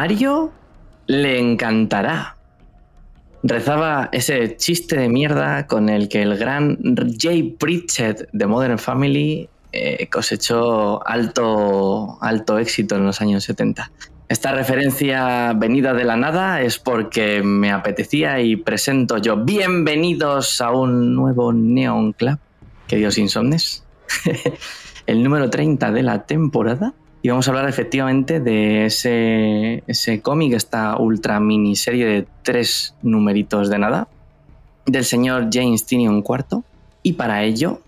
Armario le encantará. Rezaba ese chiste de mierda con el que el gran Jay Pritchett de Modern Family eh, cosechó alto, alto éxito en los años 70. Esta referencia venida de la nada es porque me apetecía y presento yo. Bienvenidos a un nuevo Neon Club, queridos insomnes. el número 30 de la temporada. Y vamos a hablar efectivamente de ese, ese cómic, esta ultra miniserie de tres numeritos de nada, del señor James Tinion IV. Y para ello,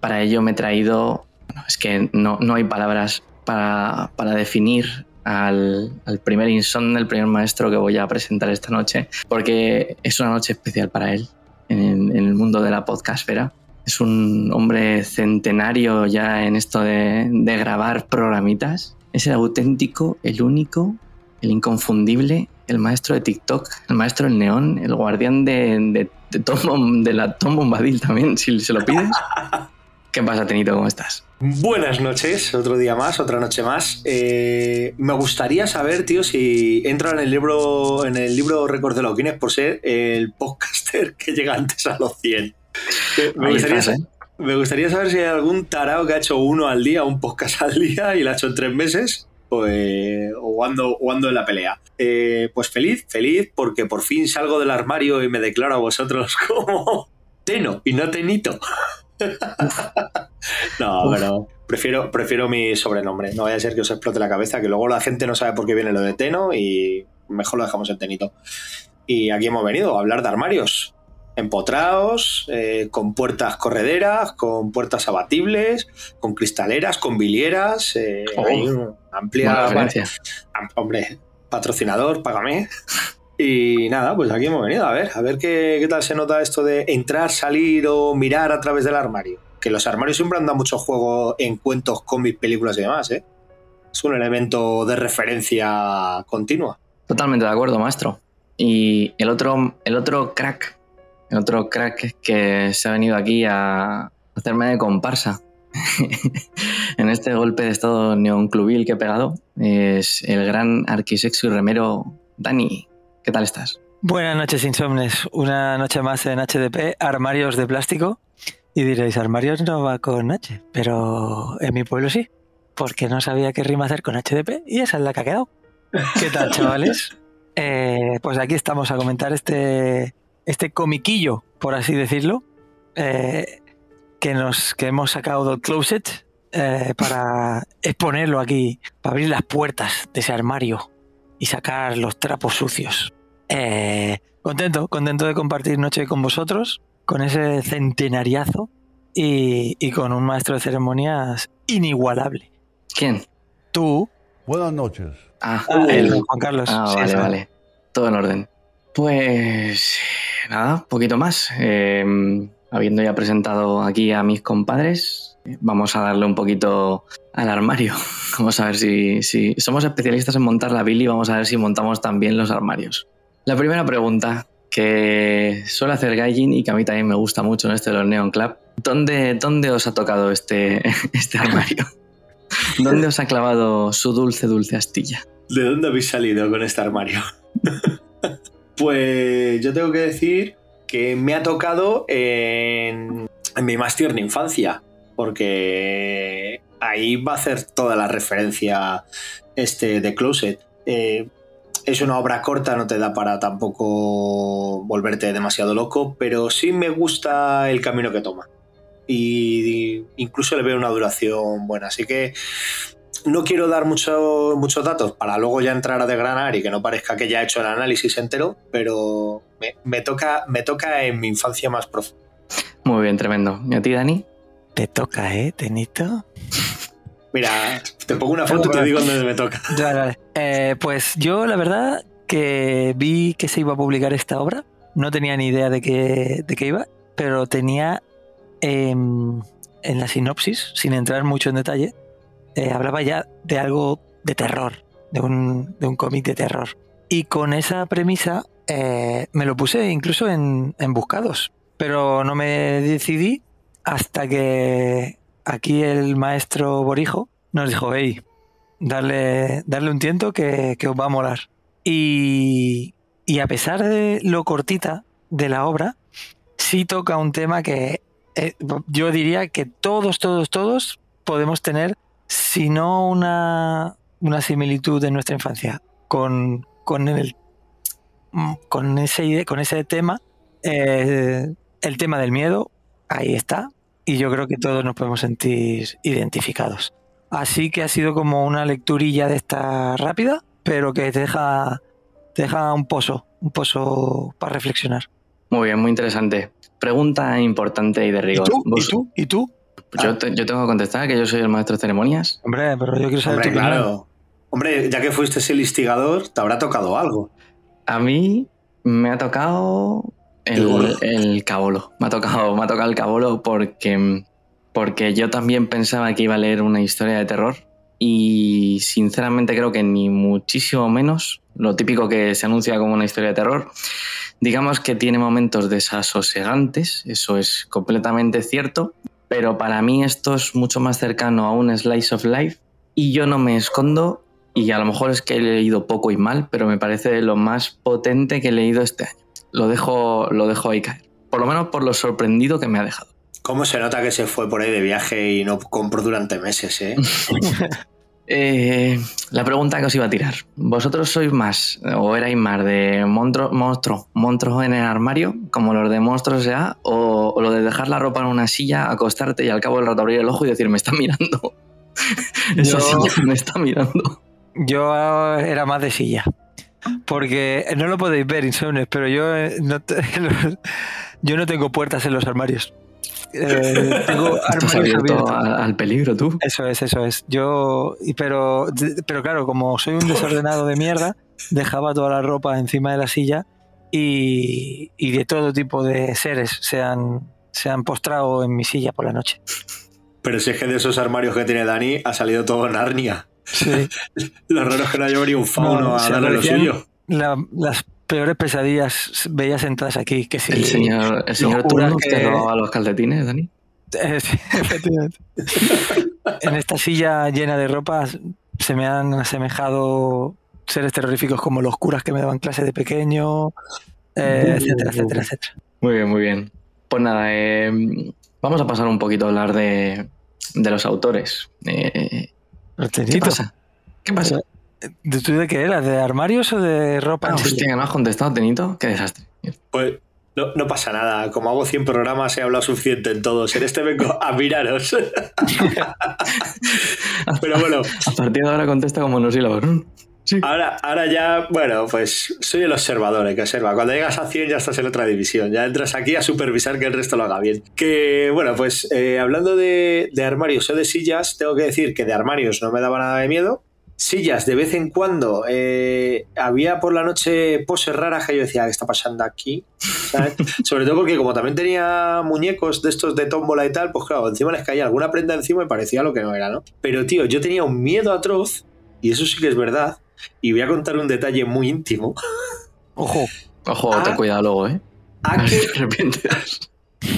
para ello me he traído, es que no, no hay palabras para, para definir al, al, primer insomne, el primer maestro que voy a presentar esta noche, porque es una noche especial para él en en el mundo de la podcastfera es un hombre centenario ya en esto de, de, grabar programitas. Es el auténtico, el único, el inconfundible, el maestro de TikTok, el maestro del neón, el guardián de, de, de, Tom, de la Tom Bombadil también, si se lo pides. ¿Qué pasa, Tenito? ¿Cómo estás? Buenas noches, otro día más, otra noche más. Eh, me gustaría saber, tío, si entra en el libro, en el libro récord de los Guinness por ser el podcaster que llega antes a los 100. Me gustaría, estás, ¿eh? me gustaría, saber si hay algún tarao que ha hecho uno al día, un podcast al día y lo ha hecho en tres meses. Pues, o, ando, o ando en la pelea. Eh, pues feliz, feliz, porque por fin salgo del armario y me declaro a vosotros como Teno y no Tenito. no, Uf. pero prefiero, prefiero mi sobrenombre. No vaya a ser que os explote la cabeza, que luego la gente no sabe por qué viene lo de Teno y mejor lo dejamos en Tenito. Y aquí hemos venido a hablar de armarios empotrados, eh, con puertas correderas, con puertas abatibles, con cristaleras, con bilieras. Eh, oh, hay una amplia. Vale, hombre, patrocinador, págame. Y nada, pues aquí hemos venido a ver, a ver qué, qué, tal se nota esto de entrar, salir o mirar a través del armario. Que los armarios siempre han dado mucho juego en cuentos, cómics, películas y demás, ¿eh? Es un elemento de referencia continua. Totalmente de acuerdo, maestro. Y el otro, el otro crack otro crack que se ha venido aquí a hacerme de comparsa en este golpe de estado neonclubil que he pegado es el gran arquisexo y remero Dani. ¿Qué tal estás? Buenas noches, insomnes. Una noche más en HDP, armarios de plástico. Y diréis, armarios no va con H, pero en mi pueblo sí, porque no sabía qué rima hacer con HDP y esa es la que ha quedado. ¿Qué tal, chavales? Eh, pues aquí estamos a comentar este este comiquillo, por así decirlo, eh, que, nos, que hemos sacado del closet eh, para exponerlo aquí, para abrir las puertas de ese armario y sacar los trapos sucios. Eh, contento, contento de compartir noche con vosotros, con ese centenariazo y, y con un maestro de ceremonias inigualable. ¿Quién? Tú. Buenas noches. Ah, ah el Juan Carlos. Ah, vale, sí, vale. Todo en orden. Pues nada, poquito más. Eh, habiendo ya presentado aquí a mis compadres, vamos a darle un poquito al armario. Vamos a ver si, si somos especialistas en montar la Billy, vamos a ver si montamos también los armarios. La primera pregunta que suele hacer Gaijin y que a mí también me gusta mucho en este de los Neon Club. ¿Dónde, dónde os ha tocado este, este armario? ¿Dónde os ha clavado su dulce, dulce astilla? ¿De dónde habéis salido con este armario? Pues yo tengo que decir que me ha tocado en, mi más tierna infancia, porque ahí va a hacer toda la referencia este de Closet. Eh, es una obra corta, no te da para tampoco volverte demasiado loco, pero sí me gusta el camino que toma. Y incluso le veo una duración buena. Así que no quiero dar mucho- muchos datos para luego ya entrar a desgranar y que no parezca que ya he hecho el análisis entero, pero me, me toca, me toca en mi infancia más profunda. Muy bien, tremendo. ¿Y a ti, Dani? Te toca, ¿eh, Tenito? Mira, te pongo una foto y te digo dónde me toca. Vale, vale. Eh, pues yo la verdad que vi que se iba a publicar esta obra. No tenía ni idea de qué, de qué iba, pero tenía en la sinopsis, sin entrar mucho en detalle, hablaba ya de algo de terror, de un, de un cómic de terror. Y con esa premisa eh, me lo puse incluso en, en buscados, pero no me decidí hasta que aquí el maestro Borijo nos dijo, hey, darle, darle un tiento que, que os va a molar. Y, y a pesar de lo cortita de la obra, sí toca un tema que eh, yo diría que todos, todos, todos podemos tener, si no una, una similitud en nuestra infancia con, con, el, con, ese, con ese tema, eh, el tema del miedo, ahí está. Y yo creo que todos nos podemos sentir identificados. Así que ha sido como una lecturilla de esta rápida, pero que te deja, te deja un pozo, un pozo para reflexionar. Muy bien, muy interesante. Pregunta importante y de ¿Y rigor. tú? ¿Y tú? ¿Y tú? Yo, te- yo tengo que contestar que yo soy el maestro de ceremonias. Hombre, pero yo quiero saber Hombre, tu opinión. claro. Hombre, ya que fuiste el instigador, te habrá tocado algo. A mí me ha tocado el, el cabolo. Me ha tocado, me ha tocado el cabolo porque, porque yo también pensaba que iba a leer una historia de terror y sinceramente creo que ni muchísimo menos lo típico que se anuncia como una historia de terror. Digamos que tiene momentos desasosegantes, eso es completamente cierto, pero para mí esto es mucho más cercano a un slice of life y yo no me escondo y a lo mejor es que he leído poco y mal, pero me parece lo más potente que he leído este año. Lo dejo, lo dejo ahí caer. Por lo menos por lo sorprendido que me ha dejado. ¿Cómo se nota que se fue por ahí de viaje y no compró durante meses, eh? Eh, la pregunta que os iba a tirar. ¿Vosotros sois más o erais más de monstruos monstruo, monstruos en el armario, como los de Monstruos S.A., o, o lo de dejar la ropa en una silla, acostarte y al cabo del rato abrir el ojo y decir, me está mirando? Esa silla me está mirando. Yo era más de silla. Porque no lo podéis ver, Insomnes, pero yo eh, no, te- yo no tengo puertas en los armarios. Eh, tengo Estás abierto al, peligro tú. Eso es, eso es. Yo, pero, pero claro, como soy un desordenado de mierda, dejaba toda la ropa encima de la silla y, y de todo tipo de seres se han, se han postrado en mi silla por la noche. Pero si es que de esos armarios que tiene Dani ha salido todo Narnia. Sí. Lo raro es que no haya venido un fauno No, a darle lo suyo. La- las peores pesadillas veía sentadas aquí. Que si El señor, el señor Turnos que- te robaba los calcetines, Dani. Eh, sí, efectivamente. en esta silla llena de ropa se me han asemejado seres terroríficos como los curas que me daban clase de pequeño, eh, etcétera, etcétera, etcétera. Muy bien, muy bien. Pues nada, eh, vamos a pasar un poquito a hablar de, de los autores. Eh, ¿Qué pasa? ¿Qué pasa? ¿De tú de qué eras? ¿De armarios o de ropa? Ah, hostia, que no has contestado, Tenito. Qué desastre. Pues no, no pasa nada. Como hago 100 programas, he hablado suficiente en todos. En este vengo a miraros. Pero bueno, A partir de ahora contesta como monosílabos. Sí. ahora, ahora ya, bueno, pues soy el observador, el que observa. Cuando llegas a 100 ya estás en otra división. Ya entras aquí a supervisar que el resto lo haga bien. Que, bueno, pues eh, hablando de, de armarios o de sillas, tengo que decir que de armarios no me daba nada de miedo. Sillas de vez en cuando. eh, había por la noche poses raras que yo decía, ¿qué está pasando aquí? ¿Sabes? Sobre todo porque como también tenía muñecos de estos de tómbola y tal, pues claro, encima les caía alguna prenda encima y parecía lo que no era, ¿no? Pero tío, yo tenía un miedo atroz, y eso sí que es verdad, y voy a contar un detalle muy íntimo, Ojo, Ojo, Ah. ten cuidado luego, ¿eh? a que,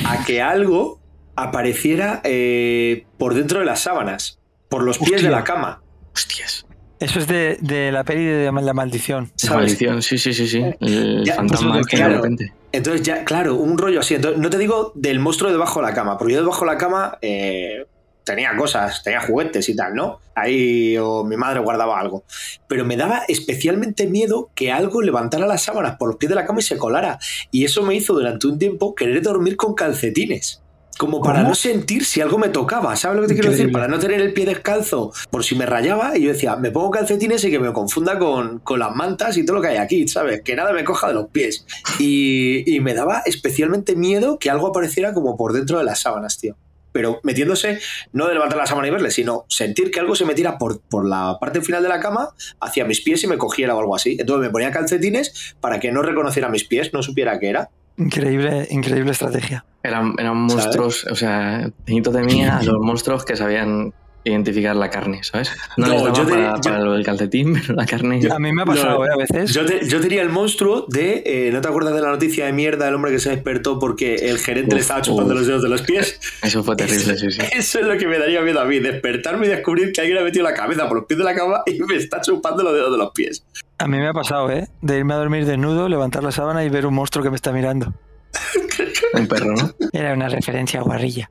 a que algo apareciera eh, por dentro de las sábanas, por los pies Hostia. de la cama. Hostias. Eso es de, de la peli de La Maldición. La maldición, sí, sí, sí, sí. El Ya, fantasma pues, que de claro. repente. Entonces ya, claro, un rollo así. Entonces, no te digo del monstruo debajo de la cama, porque yo debajo de la cama eh, tenía cosas, tenía juguetes y tal, ¿no? Ahí o mi madre guardaba algo. Pero me daba especialmente miedo que algo levantara las sábanas por los pies de la cama y se colara. Y eso me hizo durante un tiempo querer dormir con calcetines. Como para ¿Cómo? no sentir si algo me tocaba, ¿sabes lo que te quiero decir? Para no tener el pie descalzo por si me rayaba. Y yo decía, me pongo calcetines y que me confunda con, con las mantas y todo lo que hay aquí, ¿sabes? Que nada me coja de los pies. Y, y me daba especialmente miedo que algo apareciera como por dentro de las sábanas, tío. Pero metiéndose, no de levantar la sábana y verle, sino sentir que algo se metiera por, por la parte final de la cama hacia mis pies y me cogiera o algo así. Entonces me ponía calcetines para que no reconociera mis pies, no supiera qué era. Increíble, increíble estrategia. Eran, eran monstruos, o sea, Teñito temía a los monstruos que sabían identificar la carne, ¿sabes? No, No, les daba yo te- para, yo- para lo del calcetín, pero la carne... A mí me ha pasado, No, ¿eh? A veces. Yo, te- yo tenía el monstruo de. eh, ¿No te acuerdas de la noticia de mierda del hombre que se despertó porque el gerente le estaba chupando uf. los dedos de los pies? Eso fue terrible, sí, sí. Eso es lo que me daría miedo a mí, despertarme y descubrir que alguien ha metido la cabeza por los pies de la cama y me está chupando los dedos de los pies. A mí me ha pasado, ¿eh? De irme a dormir desnudo, levantar la sábana y ver un monstruo que me está mirando. Un perro, ¿no? Era una referencia guarrilla.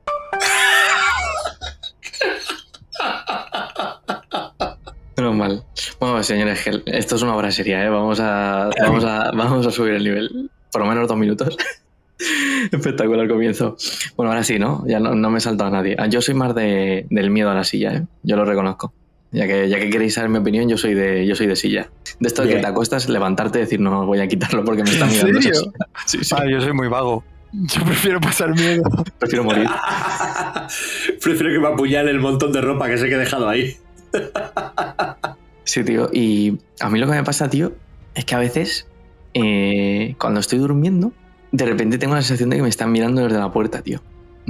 Menos mal. Bueno, señores, esto es una obra seria, ¿eh? Vamos a, vamos a, vamos a subir el nivel. Por lo menos dos minutos. Espectacular comienzo. Bueno, ahora sí, ¿no? Ya no, no me he saltado a nadie. Ah, Yo soy más de, del miedo a la silla, ¿eh? Yo lo reconozco. Ya que, ya que queréis saber mi opinión, yo soy de, yo soy de silla. De esto de que te acuestas, levantarte y decir, no, voy a quitarlo porque me está ¿En mirando. esa serio? silla". Sí, sí. Ah, yo soy muy vago. Yo prefiero pasar miedo. Prefiero morir. Prefiero que me apuñale el montón de ropa que sé que he dejado ahí. Sí, tío. Y a mí lo que me pasa, tío, es que a veces, eh, cuando estoy durmiendo, de repente tengo la sensación de que me están mirando desde la puerta, tío.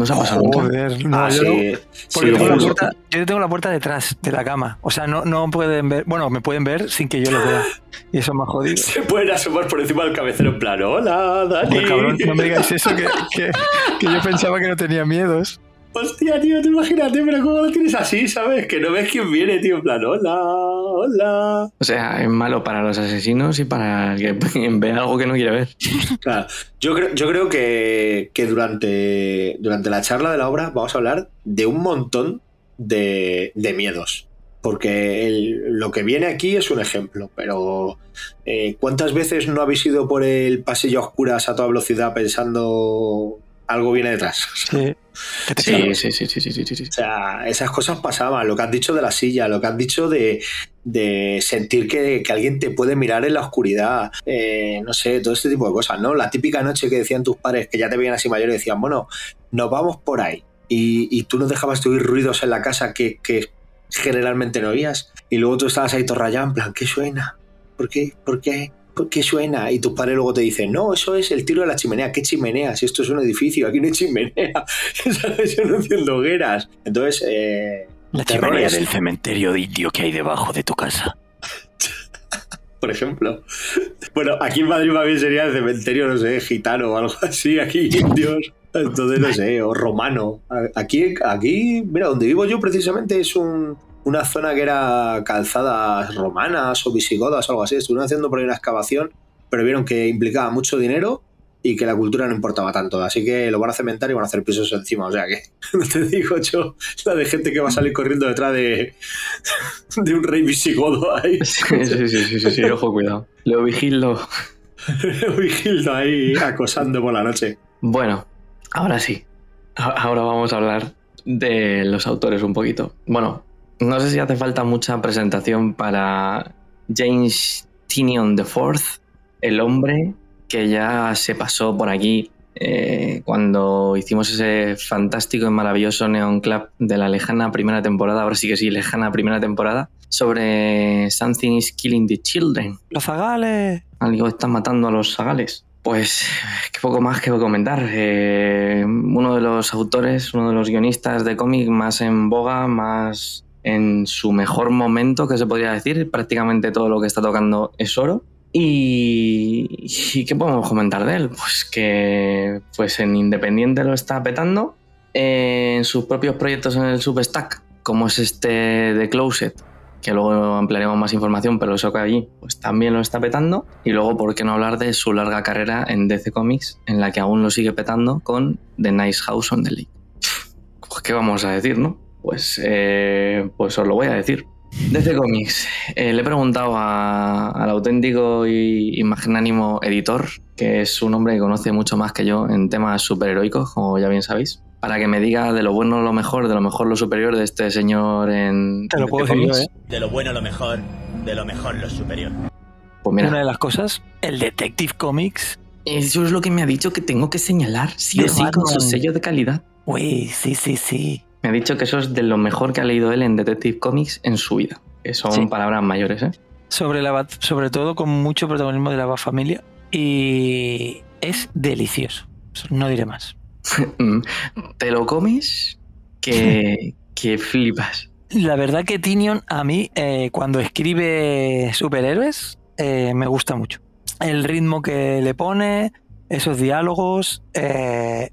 ¿No os ha pasado nunca? Joder, no, Ah, yo, sí. porque Sí, tengo la puerta, yo tengo la puerta detrás de la cama. O sea, no, no pueden ver. Bueno, me pueden ver sin que yo lo vea. Y eso me ha jodido. Se pueden asomar por encima del cabecero en plan, hola, Dani. Pues, cabrón, no me digáis eso, que, que- que yo pensaba que no tenía miedos. Hostia, tío, tú imagínate, pero ¿cómo lo tienes así, sabes? Que no ves quién viene, tío, en plan, hola, hola. O sea, es malo para los asesinos y para el que ve algo que no quiere ver. Claro, yo creo, yo creo que, que durante, durante la charla de la obra vamos a hablar de un montón de, de miedos. Porque el- lo que viene aquí es un ejemplo, pero eh, ¿cuántas veces no habéis ido por el pasillo a oscuras a toda velocidad pensando algo viene detrás? Sí. Sí, sí, sí, sí, sí, sí, sí, sí. O sea, esas cosas pasaban. Lo que has dicho de la silla, lo que has dicho de, de sentir que, que alguien te puede mirar en la oscuridad, eh, no sé, todo este tipo de cosas, ¿no? La típica noche que decían tus padres que ya te veían así mayor y decían, bueno, nos vamos por ahí. Y, y tú no dejabas de oír ruidos en la casa que, que generalmente no oías. Y luego tú estabas ahí todo rayado, en plan, ¿qué suena? ¿Por qué? ¿Por qué? ¿Por qué suena? Y tus padres luego te dicen, no, eso es el tiro de la chimenea. ¿Qué chimenea? Si esto es un edificio, aquí no hay chimenea. Yo no enciendo hogueras. Entonces, eh, La chimenea del cementerio de indio que hay debajo de tu casa. por ejemplo. Bueno, aquí en Madrid más bien sería el cementerio, no sé, gitano o algo así, aquí indios. Entonces, no sé, o romano. Aquí, aquí, mira, donde vivo yo precisamente es un, una zona que era calzadas romanas o visigodas o algo así. Estuvieron haciendo por ahí una excavación, pero vieron que implicaba mucho dinero y que la cultura no importaba tanto. Así que lo van a cementar y van a hacer pisos encima. O sea que, no te digo yo, la de gente que va a salir corriendo detrás de, de un rey visigodo ahí. Sí, sí, sí, sí, ojo, cuidado. Lo vigilo. Vigildo ahí acosando por la noche. Bueno, ahora sí. Ahora vamos a hablar de los autores un poquito. Bueno, no sé si hace falta mucha presentación para James Tinion IV, el hombre que ya se pasó por aquí eh, cuando hicimos ese fantástico y maravilloso Neon Club de la lejana primera temporada, ahora sí que sí, lejana primera temporada, sobre Something is Killing the Children. Los zagales. Algo está matando a los zagales. Pues, qué poco más que comentar. Eh, uno de los autores, uno de los guionistas de cómic más en boga, más en su mejor momento, que se podría decir. Prácticamente todo lo que está tocando es oro. Y, y ¿qué podemos comentar de él? Pues que pues en Independiente lo está petando. En sus propios proyectos en el Substack, como es este The Closet, que luego ampliaremos más información, pero eso que allí pues también lo está petando. Y luego, ¿por qué no hablar de su larga carrera en DC Comics, en la que aún lo sigue petando con The Nice House on the Lake? Pues, ¿Qué vamos a decir, no? Pues, eh, pues os lo voy a decir. DC Comics, eh, le he preguntado a- al auténtico y, y magnánimo editor, que es un hombre que conoce mucho más que yo en temas superheroicos, como ya bien sabéis, para que me diga de lo bueno lo mejor, de lo mejor lo superior de este señor en Te lo puedo decir yo, Comics. ¿eh? De lo bueno lo mejor, de lo mejor lo superior. Pues mira, Una de las cosas, el Detective Comics. Eso es lo que me ha dicho que tengo que señalar, sí o sí, con su sello de calidad. Uy, sí, sí, sí. Me ha dicho que eso es de lo mejor que ha leído él en Detective Comics en su vida. Que son Sí. palabras mayores, ¿eh? Sobre, la sobre todo con mucho protagonismo de la familia. Y es delicioso. No diré más. Mm, Te lo comes que, que flipas. La verdad que Tinion a mí, eh, cuando escribe superhéroes, eh, me gusta mucho. El ritmo que le pone, esos diálogos, eh,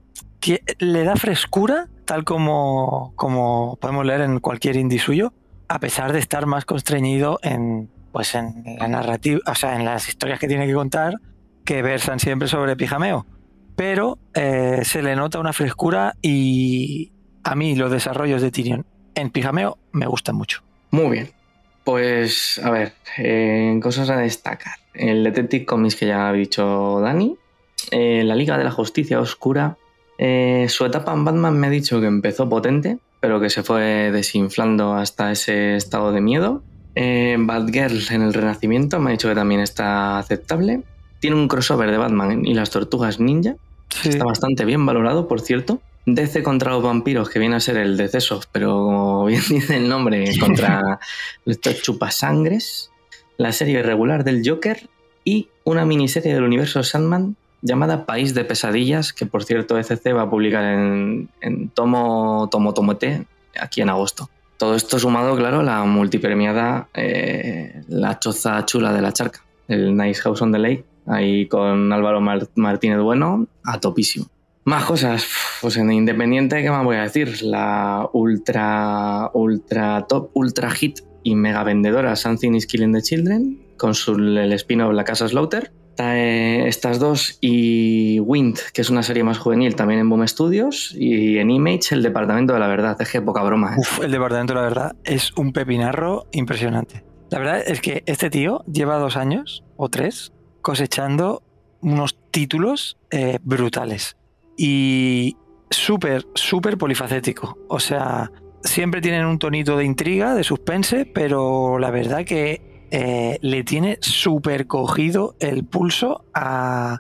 le da frescura, tal como, como podemos leer en cualquier indie suyo, a pesar de estar más constreñido en, pues en la narrativa, o sea, en las historias que tiene que contar, que versan siempre sobre pijameo. Pero eh, se le nota una frescura y a mí los desarrollos de Tyrion en pijameo me gustan mucho. Muy bien. Pues, a ver, eh, cosas a destacar. El Detective Comics que ya ha dicho Dani. eh, la Liga de la Justicia Oscura. Eh, su etapa en Batman me ha dicho que empezó potente, pero que se fue desinflando hasta ese estado de miedo. Eh, Batgirl en el Renacimiento me ha dicho que también está aceptable. Tiene un crossover de Batman y las Tortugas Ninja. Sí. Está bastante bien valorado, por cierto. DC contra los vampiros, que viene a ser el Soft, pero como bien dice el nombre, contra estos chupasangres. La serie regular del Joker y una miniserie del universo Sandman llamada País de Pesadillas, que por cierto ECC va a publicar en, en tomo, tomo, tomo T aquí en agosto. Todo esto sumado, claro, a la multipremiada eh, La Choza Chula de la Charca, el Nice House on the Lake, ahí con Álvaro Mar- Martínez Bueno, a topísimo. Más cosas, pues en Independiente, ¿qué más voy a decir? La ultra, ultra top, ultra hit y mega vendedora Something is Killing the Children, con su, el spin-off La Casa Slaughter. Eh, estas dos y Wind, que es una serie más juvenil también en Boom Studios, y en Image El Departamento de la Verdad. Es que poca broma. ¿eh? Uf, el departamento, la verdad, es un pepinarro impresionante. La verdad es que este tío lleva dos años o tres cosechando unos títulos eh, brutales y súper, súper polifacético. O sea, siempre tienen un tonito de intriga, de suspense, pero la verdad que eh, le tiene súper cogido el pulso a,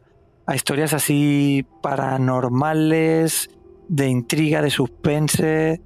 historias así paranormales, de intriga, de suspense.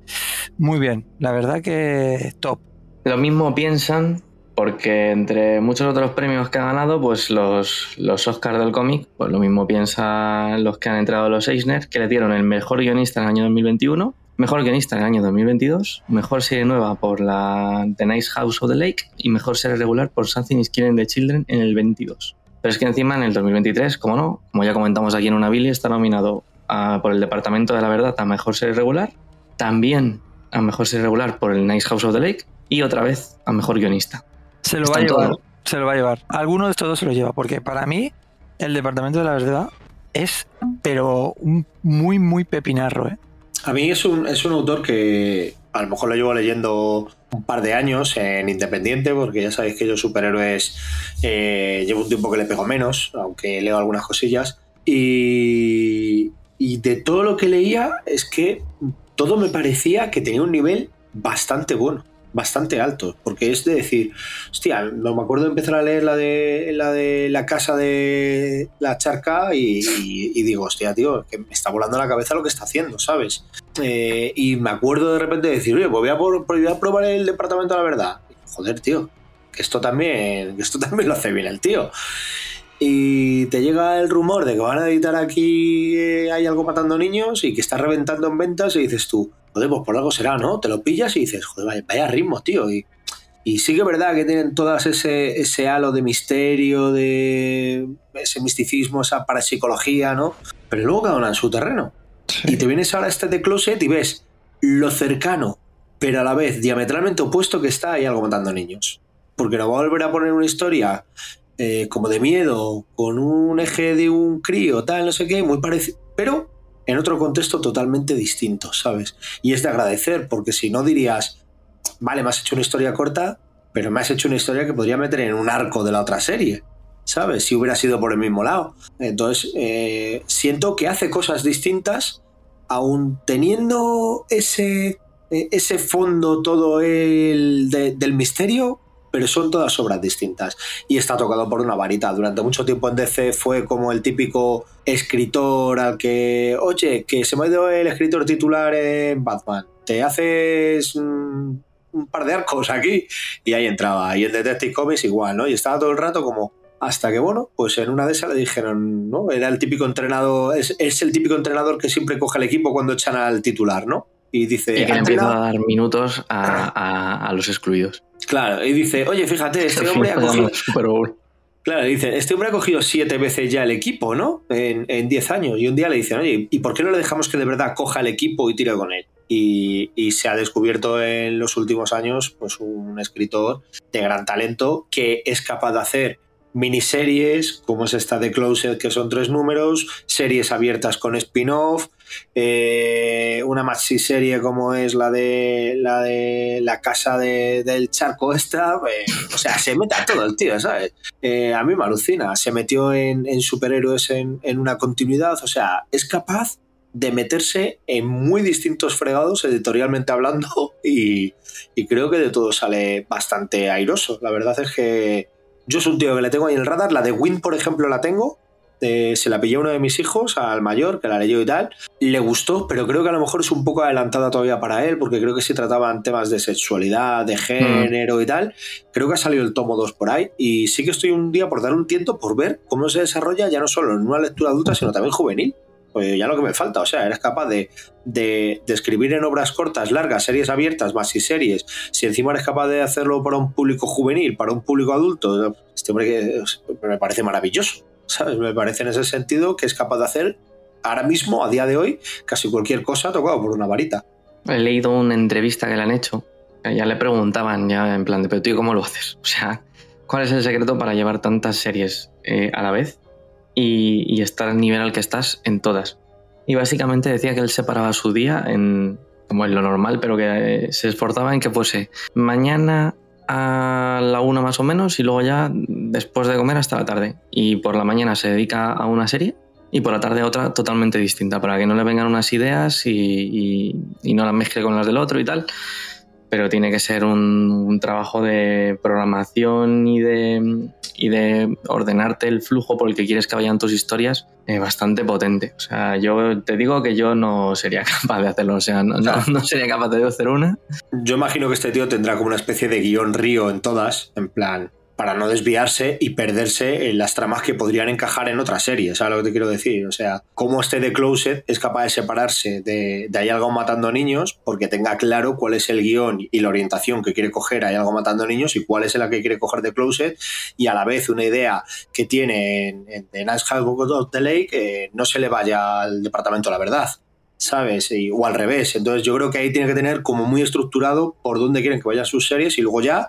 Muy bien, la verdad que top. Lo mismo piensan, porque entre muchos otros premios que ha ganado, pues los, los Oscars del cómic, pues lo mismo piensan los que han entrado a los Eisner, que le dieron el mejor guionista en el año 2021, mejor guionista en el año 2022, mejor serie nueva por la The Nice House of the Lake y mejor serie regular por Something is Killing the Children en el 22. Pero es que encima en el 2023, como no, como ya comentamos aquí en una Billy, está nominado a- por el Departamento de la Verdad a mejor serie regular, también a mejor serie regular por el Nice House of the Lake y otra vez a mejor guionista. Se lo va a llevar. Se lo va a llevar. Alguno de estos dos se lo lleva, porque para mí el departamento de la verdad es, pero un muy, muy pepinarro, ¿eh? A mí es un, es un autor que a lo mejor lo llevo leyendo un par de años en Independiente, porque ya sabéis que yo superhéroes eh, llevo un tiempo que le pego menos, aunque leo algunas cosillas. Y, y de todo lo que leía es que todo me parecía que tenía un nivel bastante bueno, bastante alto, porque es de decir, hostia, no me acuerdo de empezar a leer la de la de la casa de la charca y, digo, hostia, tío, que me está volando la cabeza lo que está haciendo, ¿sabes? Eh, y me acuerdo de repente de decir, oye, pues voy a, probar el departamento de la verdad. joder, tío, que esto también, esto también lo hace bien el tío. Y te llega el rumor de que van a editar aquí eh, Hay algo matando niños y que está reventando en ventas y dices tú, joder, pues por algo será, ¿no? Te lo pillas y dices, joder, vaya, vaya ritmo, tío. Y, y sí que es verdad que tienen todas ese, ese halo de misterio, de ese misticismo, esa parapsicología, ¿no? Pero luego cada una en su terreno. Y te vienes ahora a este de Closet y ves lo cercano, pero a la vez diametralmente opuesto que está Hay algo matando niños. Porque no va a volver a poner una historia eh, como de miedo, con un eje de un crío, tal, no sé qué, muy parecido, pero en otro contexto totalmente distinto, ¿sabes? Y es de agradecer, porque si no dirías, vale, me has hecho una historia corta, pero me has hecho una historia que podría meter en un arco de la otra serie, ¿sabes? Si hubiera sido por el mismo lado. Entonces, eh, siento que hace cosas distintas, aún teniendo ese, eh, ese fondo todo el del misterio, pero son todas obras distintas. Y está tocado por una varita. Durante mucho tiempo en DC fue como el típico escritor al que, oye, que se me ha ido el escritor titular en Batman, te haces un, par de arcos aquí. Y ahí entraba. Y en Detective Comics igual, ¿no? Y estaba todo el rato como, hasta que, bueno, pues en una de esas le dijeron, ¿no? Era el típico entrenador, es, es, el típico entrenador que siempre coge el equipo cuando echan al titular, ¿no? Y dice. Y que empieza a dar minutos a, a, a, los excluidos. Claro, y dice, oye, fíjate, este hombre ha cogido. Claro, dice, este hombre ha cogido siete veces ya el equipo, ¿no? En, diez años. Y un día le dicen, oye, ¿y por qué no le dejamos que de verdad coja el equipo y tire con él? Y, y, se ha descubierto en los últimos años pues un escritor de gran talento que es capaz de hacer miniseries, como es esta de Closet, que son tres números, series abiertas con spin-off, eh, una maxi serie como es la de la de la casa del charco esta, eh, o sea, se mete a todo el tío, ¿sabes? Eh, a mí me alucina, se metió en, superhéroes en, en, una continuidad, o sea, es capaz de meterse en muy distintos fregados editorialmente hablando y, y creo que de todo sale bastante airoso. La verdad es que yo soy un tío que le tengo ahí en el radar. La de Win, por ejemplo, la tengo. Eh, se la pillé a uno de mis hijos, al mayor, que la leyó y tal. Le gustó, pero creo que a lo mejor es un poco adelantada todavía para él, porque creo que se trataban temas de sexualidad, de género y tal. Creo que ha salido el tomo 2 por ahí. Y sí que estoy un día por dar un tiento por ver cómo se desarrolla ya no solo en una lectura adulta, sino también juvenil pues ya lo que me falta. O sea, eres capaz de, de, escribir en obras cortas, largas, series abiertas, más y series. Si encima eres capaz de hacerlo para un público juvenil, para un público adulto, este hombre que me parece maravilloso. Me parece en ese sentido que es capaz de hacer ahora mismo, a día de hoy, casi cualquier cosa tocado por una varita. He leído una entrevista que le han hecho. Ya le preguntaban, ya en plan de, pero tío, ¿cómo lo haces? O sea, ¿cuál es el secreto para llevar tantas series eh, a la vez? Y, estar al nivel al que estás en todas. Y básicamente decía que él separaba su día en, como en lo normal, pero que eh, se esforzaba en que fuese mañana a la una más o menos y luego ya después de comer hasta la tarde. Y por la mañana se dedica a una serie y por la tarde a otra totalmente distinta, para que no le vengan unas ideas y, y no las mezcle con las del otro y tal pero tiene que ser un, trabajo de programación y de, y de ordenarte el flujo por el que quieres que vayan tus historias eh, bastante potente. O sea, yo te digo que yo no sería capaz de hacerlo, o sea, no, no sería capaz de hacer una. Yo imagino que este tío tendrá como una especie de guion río en todas, en plan, para no desviarse y perderse en las tramas que podrían encajar en otra serie, ¿sabes lo que te quiero decir? O sea, cómo este de Closet es capaz de separarse de, de Hay algo matando niños porque tenga claro cuál es el guion y la orientación que quiere coger Hay algo matando niños y cuál es la que quiere coger de Closet y a la vez una idea que tiene en, en, en the Lake eh, no se le vaya al departamento la verdad. ¿sabes? o al revés. Entonces yo creo que ahí tiene que tener como muy estructurado por dónde quieren que vayan sus series y luego ya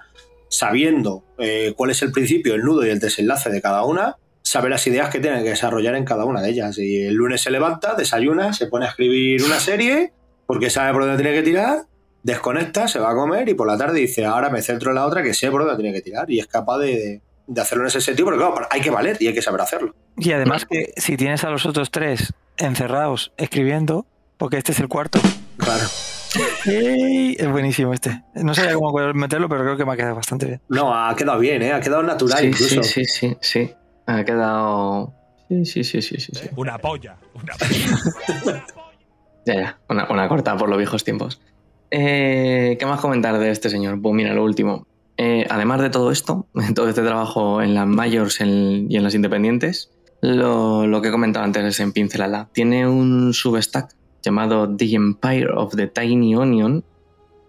sabiendo eh, cuál es el principio, el nudo y el desenlace de cada una, sabe las ideas que tiene que desarrollar en cada una de ellas. Y el lunes se levanta, desayuna, se pone a escribir una serie, porque sabe por dónde tiene que tirar, desconecta, se va a comer y por la tarde dice, ahora me centro en la otra que sé por dónde tiene que tirar. Y es capaz de, de hacerlo en ese sentido, porque claro, hay que valer y hay que saber hacerlo. Y además que si tienes a los otros tres encerrados escribiendo, porque este es el cuarto. Claro. Es buenísimo este. No sé cómo meterlo, pero creo que me ha quedado bastante bien. No, ha quedado bien, ¿eh? Ha quedado natural incluso. Sí, sí, sí, sí. Ha quedado... Sí, sí, sí, sí, sí. Una polla. Una polla. ya, ya. Una, corta por los viejos tiempos. Eh, ¿Qué más comentar de este señor? Pues mira, lo último. Eh, además de todo esto, todo este trabajo en las mayors en- y en las independientes, lo, lo que he comentado antes es en pincelada. Tiene un substack llamado The Empire of the Tiny Onion,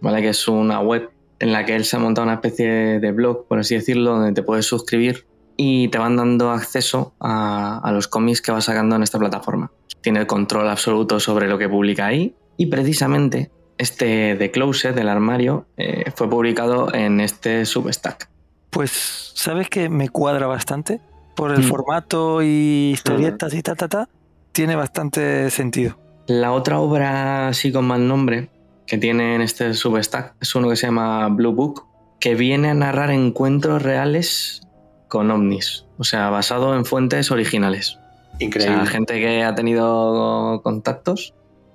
¿vale? que es una web en la que él se ha montado una especie de blog, por así decirlo, donde te puedes suscribir y te van dando acceso a, a los cómics que va sacando en esta plataforma. Tiene el control absoluto sobre lo que publica ahí y precisamente este The Closet del armario eh, fue publicado en este substack. Pues, ¿sabes que me cuadra bastante? Por el Mm. formato y historietas y ta, ta, ta, tiene bastante sentido. La otra obra así con mal nombre que tiene en este substack es uno que se llama Blue Book, que viene a narrar encuentros reales con ovnis, o sea, basado en fuentes originales. O Increíble. sea, gente que ha tenido contactos,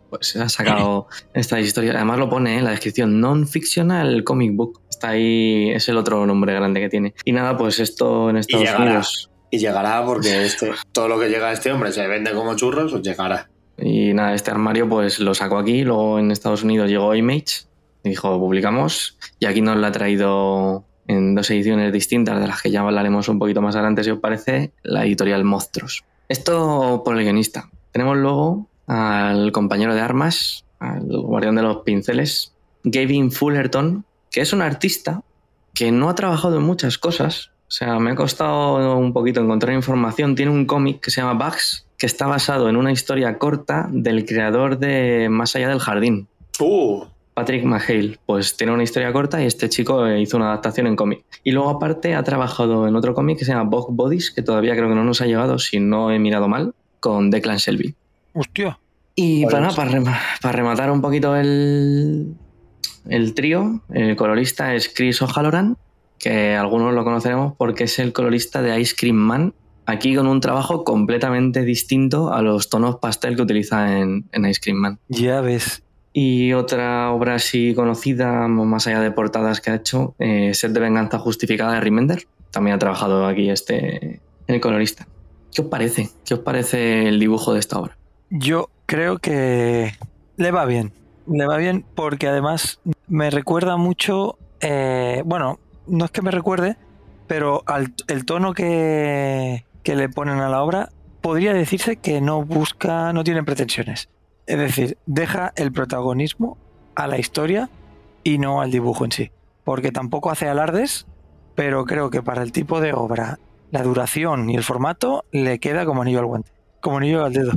pues ha sacado esta historia. Además lo pone en la descripción, non-fictional comic book. Está ahí, es el otro nombre grande que tiene. Y nada, pues esto en Estados llegará. Unidos. Y llegará porque este, todo lo que llega a este hombre se vende como churros, pues llegará. Y nada, este armario pues lo sacó aquí, luego en Estados Unidos llegó Image, y dijo, publicamos, y aquí nos la ha traído en dos ediciones distintas, de las que ya hablaremos un poquito más adelante, si os parece, la editorial Monstruos. Esto por el guionista. Tenemos luego al compañero de armas, al guardián de los pinceles, Gavin Fullerton, que es un artista que no ha trabajado en muchas cosas. O sea, me ha costado un poquito encontrar información. Tiene un cómic que se llama Bugs, que está basado en una historia corta del creador de Más allá del jardín, Uh, Patrick McHale. Pues tiene una historia corta y este chico eh, hizo una adaptación en cómic. Y luego aparte ha trabajado en otro cómic que se llama Bog Bodies, que todavía creo que no nos ha llegado, si no he mirado mal, con Declan Shelby. Hostia. Y para, pues. para, rema- para rematar un poquito el, el trío, el colorista es Chris O'Halloran, que algunos lo conoceremos porque es el colorista de Ice Cream Man, aquí con un trabajo completamente distinto a los tonos pastel que utiliza en, en Ice Cream Man. Ya ves. Y otra obra así conocida, más allá de portadas que ha hecho, eh, Set de Venganza Justificada de Remender. También ha trabajado aquí este el colorista. ¿Qué os parece? ¿Qué os parece el dibujo de esta obra? Yo creo que le va bien. Le va bien porque además me recuerda mucho. eh, bueno, no es que me recuerde, pero al- el tono que, que le ponen a la obra podría decirse que no busca, no tiene pretensiones. Es decir, deja el protagonismo a la historia y no al dibujo en sí. Porque tampoco hace alardes, pero creo que para el tipo de obra, la duración y el formato le queda como anillo al guante. Como anillo al dedo.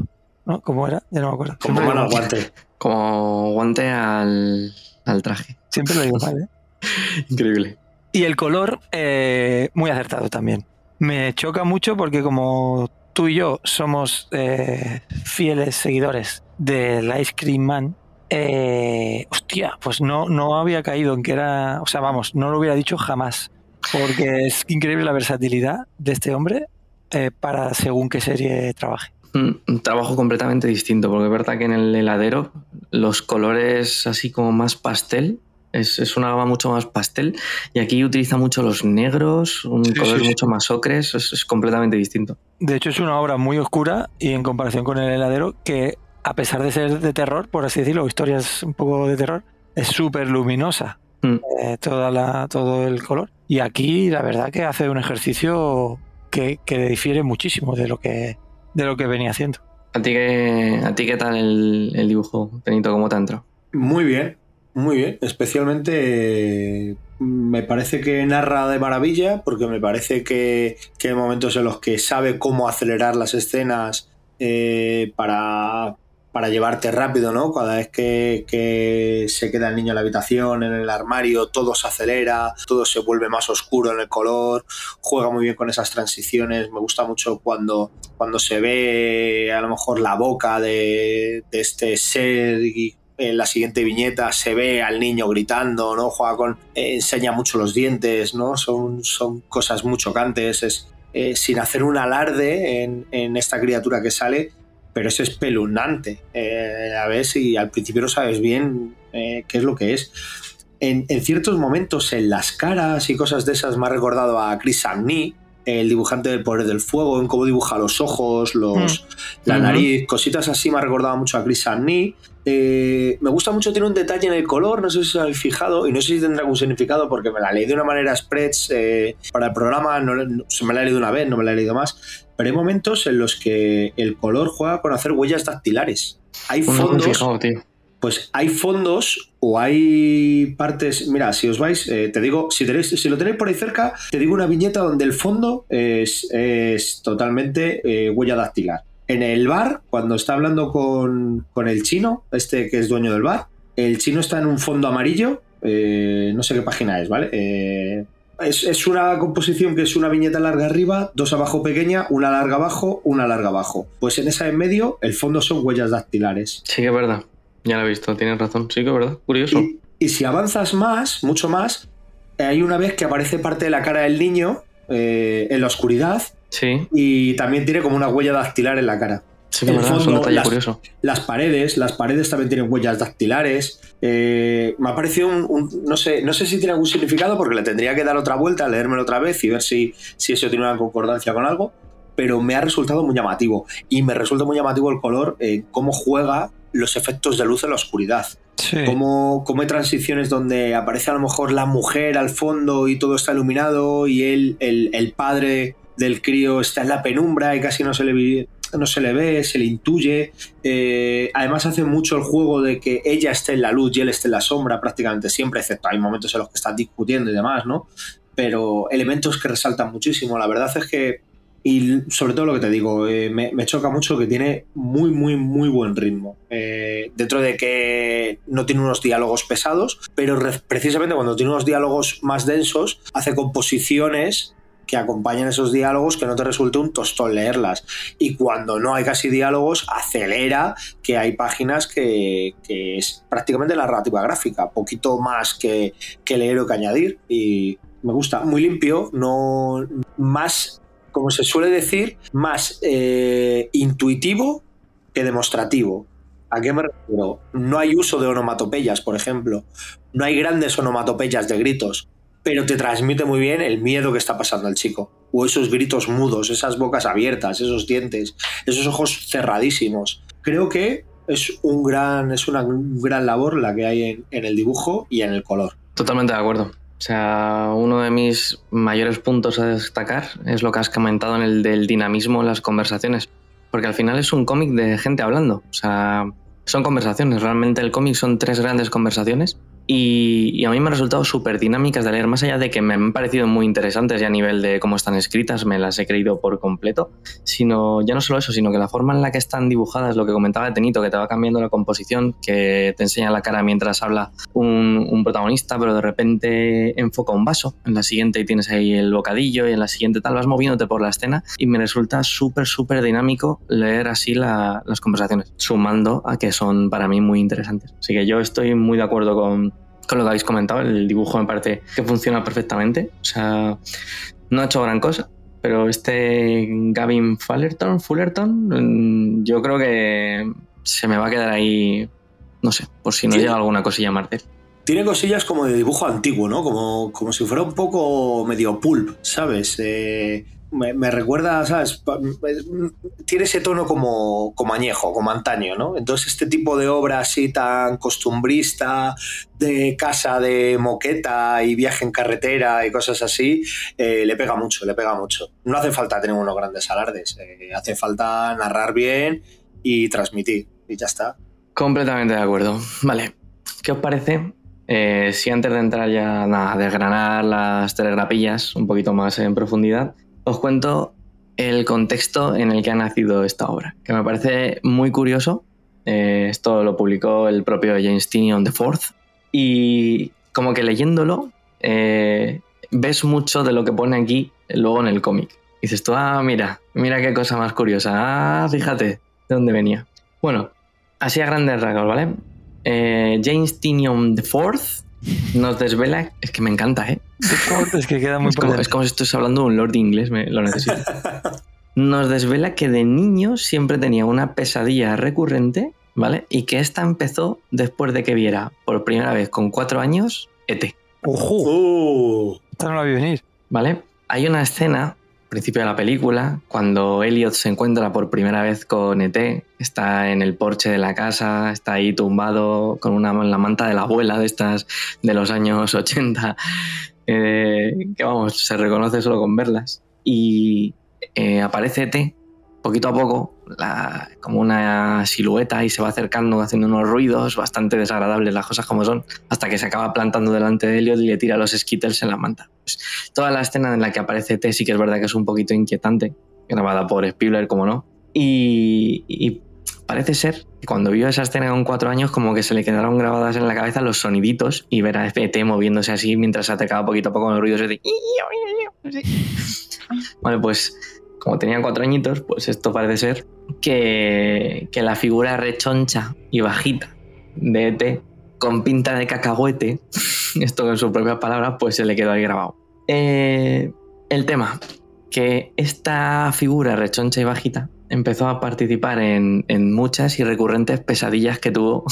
¿No? ¿Cómo era? Ya no me acuerdo. como al guante. Como guante al, al traje. siempre lo digo mal, ¿eh? Increíble. Y el color, eh, muy acertado también. Me choca mucho porque como tú y yo somos eh, fieles seguidores del Ice Cream Man, eh, hostia, pues no, no había caído en que era, o sea, vamos, no lo hubiera dicho jamás, porque es increíble la versatilidad de este hombre eh, para según qué serie trabaje. Un trabajo completamente distinto, porque es verdad que en el heladero los colores así como más pastel, es, es una gama mucho más pastel, y aquí utiliza mucho los negros, un Sí, color sí, sí. mucho más ocres, es, es completamente distinto. De hecho, es una obra muy oscura y en comparación con el heladero, que a pesar de ser de terror, por así decirlo, historias un poco de terror, es súper luminosa Mm. eh, toda la, todo el color. Y aquí, la verdad, que hace un ejercicio que, que difiere muchísimo de lo que, de lo que venía haciendo. ¿A ti qué, a ti qué tal el, el dibujo, Benito? ¿Cómo te ha entrado? Muy bien, muy bien. Especialmente me parece que narra de maravilla, porque me parece que, que hay momentos en los que sabe cómo acelerar las escenas eh, para, para llevarte rápido, ¿no? Cada vez que, que se queda el niño en la habitación, en el armario, todo se acelera, todo se vuelve más oscuro en el color, juega muy bien con esas transiciones, me gusta mucho cuando, cuando se ve a lo mejor la boca de, de este ser y en la siguiente viñeta se ve al niño gritando, ¿no? Juega con. eh, enseña mucho los dientes, ¿no? Son, son cosas muy chocantes. Es, eh, sin hacer un alarde en, en esta criatura que sale, pero es espeluznante. Eh, a ver si al principio no sabes bien qué es lo que es. En, en ciertos momentos, en las caras y cosas de esas, me ha recordado a Chris Samney, el dibujante del poder del fuego, en cómo dibuja los ojos, los, la Ujú. nariz, cositas así me ha recordado mucho a Chris Arney. Eh, me gusta mucho, tiene un detalle en el color, no sé si os habéis fijado, y no sé si tendrá algún significado porque me la leí de una manera spreads eh, para el programa, no, no- se me la he leído una vez, no me la he leído más, pero hay momentos en los que el color juega con hacer huellas dactilares. Hay No he fondos, fijado, tío. pues hay fondos o hay partes. Mira, si os vais, eh, te digo, si, tenéis, si lo tenéis por ahí cerca, te digo una viñeta donde el fondo es, es totalmente huella dactilar. En el bar, cuando está hablando con, con el chino, este que es dueño del bar, el chino está en un fondo amarillo. eh, no sé qué página es, ¿vale? Eh, es, es una composición que es una viñeta larga arriba, dos abajo pequeña, una larga abajo, una larga abajo. Pues en esa en medio, el fondo son huellas dactilares. Sí que es verdad. Ya lo he visto, tienes razón. Sí que es verdad. Curioso. Y, y si avanzas más, mucho más, hay una vez que aparece parte de la cara del niño eh, en la oscuridad Sí, y también tiene como una huella dactilar en la cara. sí El verdad. fondo, las- curioso. Las paredes, las paredes también tienen huellas dactilares. Eh, me ha parecido un, un- no sé, no sé si tiene algún significado porque le tendría que dar otra vuelta, leérmelo otra vez y ver si, si eso tiene una concordancia con algo. Pero me ha resultado muy llamativo y me resulta muy llamativo el color, eh, cómo juega los efectos de luz en la oscuridad. Sí. Cómo, cómo hay transiciones donde aparece a lo mejor la mujer al fondo y todo está iluminado y él, el, el padre del crío está en la penumbra y casi no se le, no se le ve, se le intuye. Eh, además hace mucho el juego de que ella esté en la luz y él esté en la sombra prácticamente siempre, excepto hay momentos en los que están discutiendo y demás, ¿no? Pero elementos que resaltan muchísimo. La verdad es que, y sobre todo lo que te digo, eh, me, me choca mucho que tiene muy, muy, muy buen ritmo. Eh, dentro de que no tiene unos diálogos pesados, pero re- precisamente cuando tiene unos diálogos más densos, hace composiciones que acompañan esos diálogos que no te resulte un tostón leerlas. Y cuando no hay casi diálogos, acelera que hay páginas que, que es prácticamente narrativa gráfica, poquito más que, que leer o que añadir. Y me gusta, muy limpio, no más, como se suele decir, más eh, intuitivo que demostrativo. ¿A qué me refiero? No hay uso de onomatopeyas, por ejemplo. No hay grandes onomatopeyas de gritos, pero te transmite muy bien el miedo que está pasando el chico. O esos gritos mudos, esas bocas abiertas, esos dientes, esos ojos cerradísimos. Creo que es un gran, es una gran labor la que hay en, en el dibujo y en el color. Totalmente de acuerdo. O sea, uno de mis mayores puntos a destacar es lo que has comentado en el del dinamismo en las conversaciones. Porque al final es un cómic de gente hablando. O sea, son conversaciones. Realmente el cómic son tres grandes conversaciones. Y, y a mí me han resultado súper dinámicas de leer, más allá de que me han parecido muy interesantes y a nivel de cómo están escritas, me las he creído por completo. Sino, ya no solo eso, sino que la forma en la que están dibujadas, lo que comentaba Tenito, que te va cambiando la composición, que te enseña la cara mientras habla un, un protagonista, pero de repente enfoca un vaso, en la siguiente y tienes ahí el bocadillo y en la siguiente tal, vas moviéndote por la escena y me resulta súper, súper dinámico leer así la- las conversaciones, sumando a que son para mí muy interesantes. Así que yo estoy muy de acuerdo con, con lo que habéis comentado, el dibujo me parece que funciona perfectamente, o sea, no ha hecho gran cosa. Pero este Gavin Fullerton, Fullerton, mm, yo creo que se me va a quedar ahí, no sé, por si no llega alguna cosilla más de él. Tiene cosillas como de dibujo antiguo, ¿no? Como, como si fuera un poco medio pulp, ¿sabes? Eh, me, recuerda, ¿sabes? Tiene ese tono como, como añejo, como antaño, ¿no? Entonces este tipo de obra así tan costumbrista, de casa de moqueta y viaje en carretera y cosas así, eh, le pega mucho, le pega mucho. No hace falta tener unos grandes alardes, eh, hace falta narrar bien y transmitir, y ya está. Completamente de acuerdo. Vale, ¿qué os parece? Eh, si antes de entrar ya a desgranar las tres grapillas un poquito más en profundidad, os cuento el contexto en el que ha nacido esta obra, que me parece muy curioso. Eh, esto lo publicó el propio James Tynion IV y como que leyéndolo eh, ves mucho de lo que pone aquí luego en el cómic. Dices tú, ah, mira, mira qué cosa más curiosa. Ah, fíjate de dónde venía. Bueno, así a grandes rasgos, ¿vale? Eh, James Tynion IV nos desvela, es que me encanta, ¿eh? Es que queda muy Es como, es como si estuviese hablando de un lord inglés, me, lo necesito. Nos desvela que de niño siempre tenía una pesadilla recurrente, ¿vale? Y que esta empezó después de que viera por primera vez con cuatro años ET, ¡Ojo! ¡Uh! Esta no la vi venir. ¿vale? Hay una escena principio de la película, cuando Elliot se encuentra por primera vez con ET, está en el porche de la casa, está ahí tumbado con una, la manta de la abuela de estas de los años 80, eh, que vamos, se reconoce solo con verlas. Y eh, aparece ET poquito a poco, la- como una silueta y se va acercando haciendo unos ruidos bastante desagradables, las cosas como son, hasta que se acaba plantando delante de Elliot y le tira los Skittles en la manta. Pues, toda la escena en la que aparece T sí que es verdad que es un poquito inquietante, grabada por Spielberg, como no. Y, y parece ser que cuando vio esa escena con cuatro años, como que se le quedaron grabadas en la cabeza los soniditos y ver a ET moviéndose así mientras se acercaba poquito a poco con los ruidos de... Vale, pues como tenía cuatro añitos, pues esto parece ser que, que la figura rechoncha y bajita de ET con pinta de cacahuete, esto con sus propias palabras, pues se le quedó ahí grabado. Eh, el tema, que esta figura rechoncha y bajita empezó a participar en, en muchas y recurrentes pesadillas que tuvo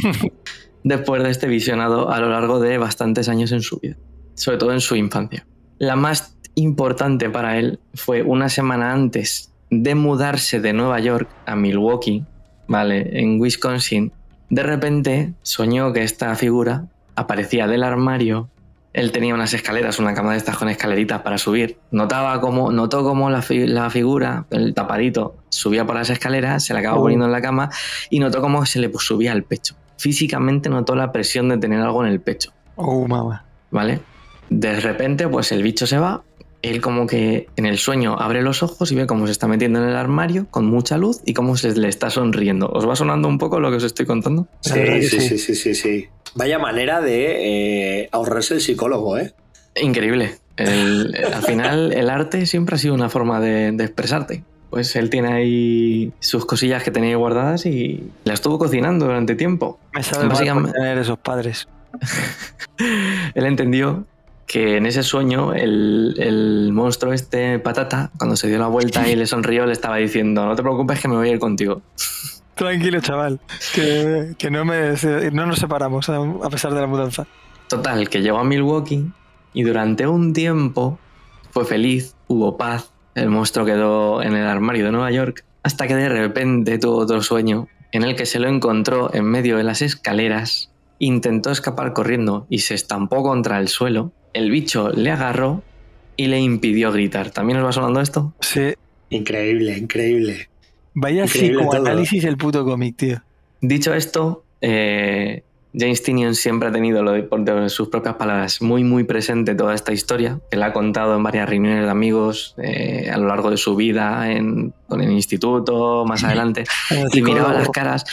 después de este visionado a lo largo de bastantes años en su vida, sobre todo en su infancia. La más importante para él fue una semana antes de mudarse de Nueva York a Milwaukee, ¿vale? En Wisconsin. De repente soñó que esta figura aparecía del armario. Él tenía unas escaleras, una cama de estas con escaleritas para subir. Notaba como, notó como la, fi- la figura, el tapadito, subía por las escaleras, se la acababa Oh. poniendo en la cama y notó cómo se le subía al pecho. Físicamente notó la presión de tener algo en el pecho. Oh, mamá. ¿vale? De repente, pues el bicho se va. Él como que en el sueño abre los ojos y ve cómo se está metiendo en el armario con mucha luz y cómo se le está sonriendo. ¿Os va sonando un poco lo que os estoy contando? Sí, sí, sí. sí, sí, sí. Vaya manera de eh, ahorrarse el psicólogo, ¿eh? Increíble. El- al final, el arte siempre ha sido una forma de, de expresarte. Pues él tiene ahí sus cosillas que tenía ahí guardadas y las estuvo cocinando durante tiempo. Me sabe Básicamente- tener esos padres. Él entendió que en ese sueño el, el monstruo este patata, cuando se dio la vuelta y le sonrió, le estaba diciendo, no te preocupes que me voy a ir contigo. Tranquilo, chaval. Que, que no, me, no nos separamos a a pesar de la mudanza. Total, que llegó a Milwaukee y durante un tiempo fue feliz, hubo paz, el monstruo quedó en el armario de Nueva York, hasta que de repente tuvo otro sueño en el que se lo encontró en medio de las escaleras, intentó escapar corriendo y se estampó contra el suelo, el bicho le agarró y le impidió gritar. ¿También os va sonando esto? Sí. Increíble, increíble. Vaya Increíble todo. psicoanálisis el puto cómic, tío. Dicho esto, eh, James Tinion siempre ha tenido, lo de, por de sus propias palabras, muy muy presente toda esta historia, que la ha contado en varias reuniones de amigos eh, a lo largo de su vida, en, con el instituto, más adelante, El y miraba las caras,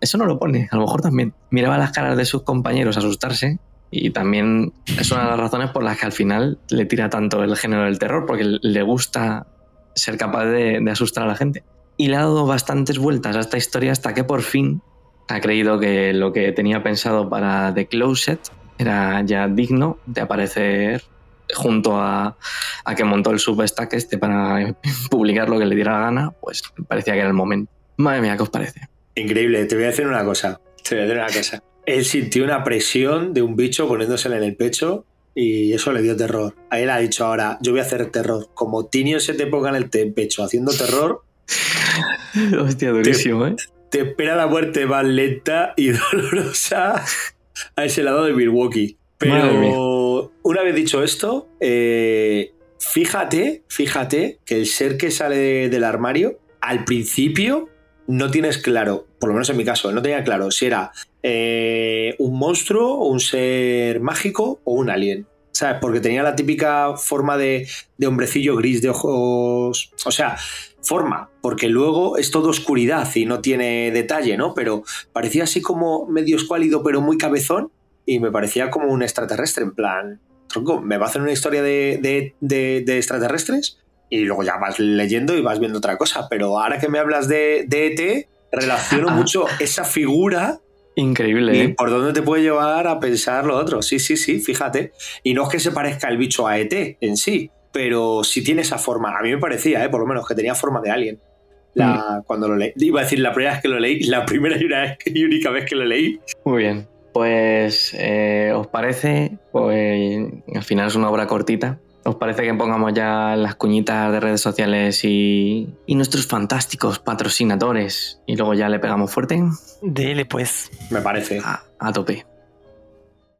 eso no lo pone, a lo mejor también, miraba las caras de sus compañeros asustarse. Y también es una de las razones por las que al final le tira tanto el género del terror, porque le gusta ser capaz de, asustar a la gente. Y le ha dado bastantes vueltas a esta historia hasta que por fin ha creído que lo que tenía pensado para The Closet era ya digno de aparecer junto a, a que montó el Substack este para publicar lo que le diera la gana, pues parecía que era el momento. Madre mía, ¿qué os parece? Increíble. Te voy a decir una cosa. Te voy a decir una cosa. Él sintió una presión de un bicho poniéndosele en el pecho y eso le dio terror. A él ha dicho ahora, yo voy a hacer terror. Como Tinio se te ponga en el te- pecho haciendo terror, Hostia, durísimo, ¿eh? te espera la muerte más lenta y dolorosa a ese lado de Milwaukee. Pero una vez dicho esto, eh, fíjate, fíjate que el ser que sale del armario, al principio no tienes claro, por lo menos en mi caso, no tenía claro si era eh, un monstruo, un ser mágico o un alien. ¿Sabes? Porque tenía la típica forma de, de hombrecillo gris de ojos. O sea, forma, porque luego es todo oscuridad y no tiene detalle, ¿no? Pero parecía así como medio escuálido, pero muy cabezón, y me parecía como un extraterrestre, en plan, tronco, ¿me va a hacer una historia de, de- de- de extraterrestres? Y luego ya vas leyendo y vas viendo otra cosa, pero ahora que me hablas de, de ET, relaciono Ah. mucho esa figura Increíble, y ¿eh? por dónde te puede llevar a pensar lo otro. Sí, sí, sí, fíjate. Y no es que se parezca el bicho a ET en sí, pero sí tiene esa forma. A mí me parecía, ¿eh? por lo menos, que tenía forma de alien. La, Cuando lo leí. Iba a decir la primera vez que lo leí, la primera y, una- y única vez que lo leí. Muy bien. Pues, eh, ¿os parece? Pues al final es una obra cortita, ¿Os parece que pongamos ya las cuñitas de redes sociales y, y nuestros fantásticos patrocinadores y luego ya le pegamos fuerte? Dile pues. Me parece. A, a tope.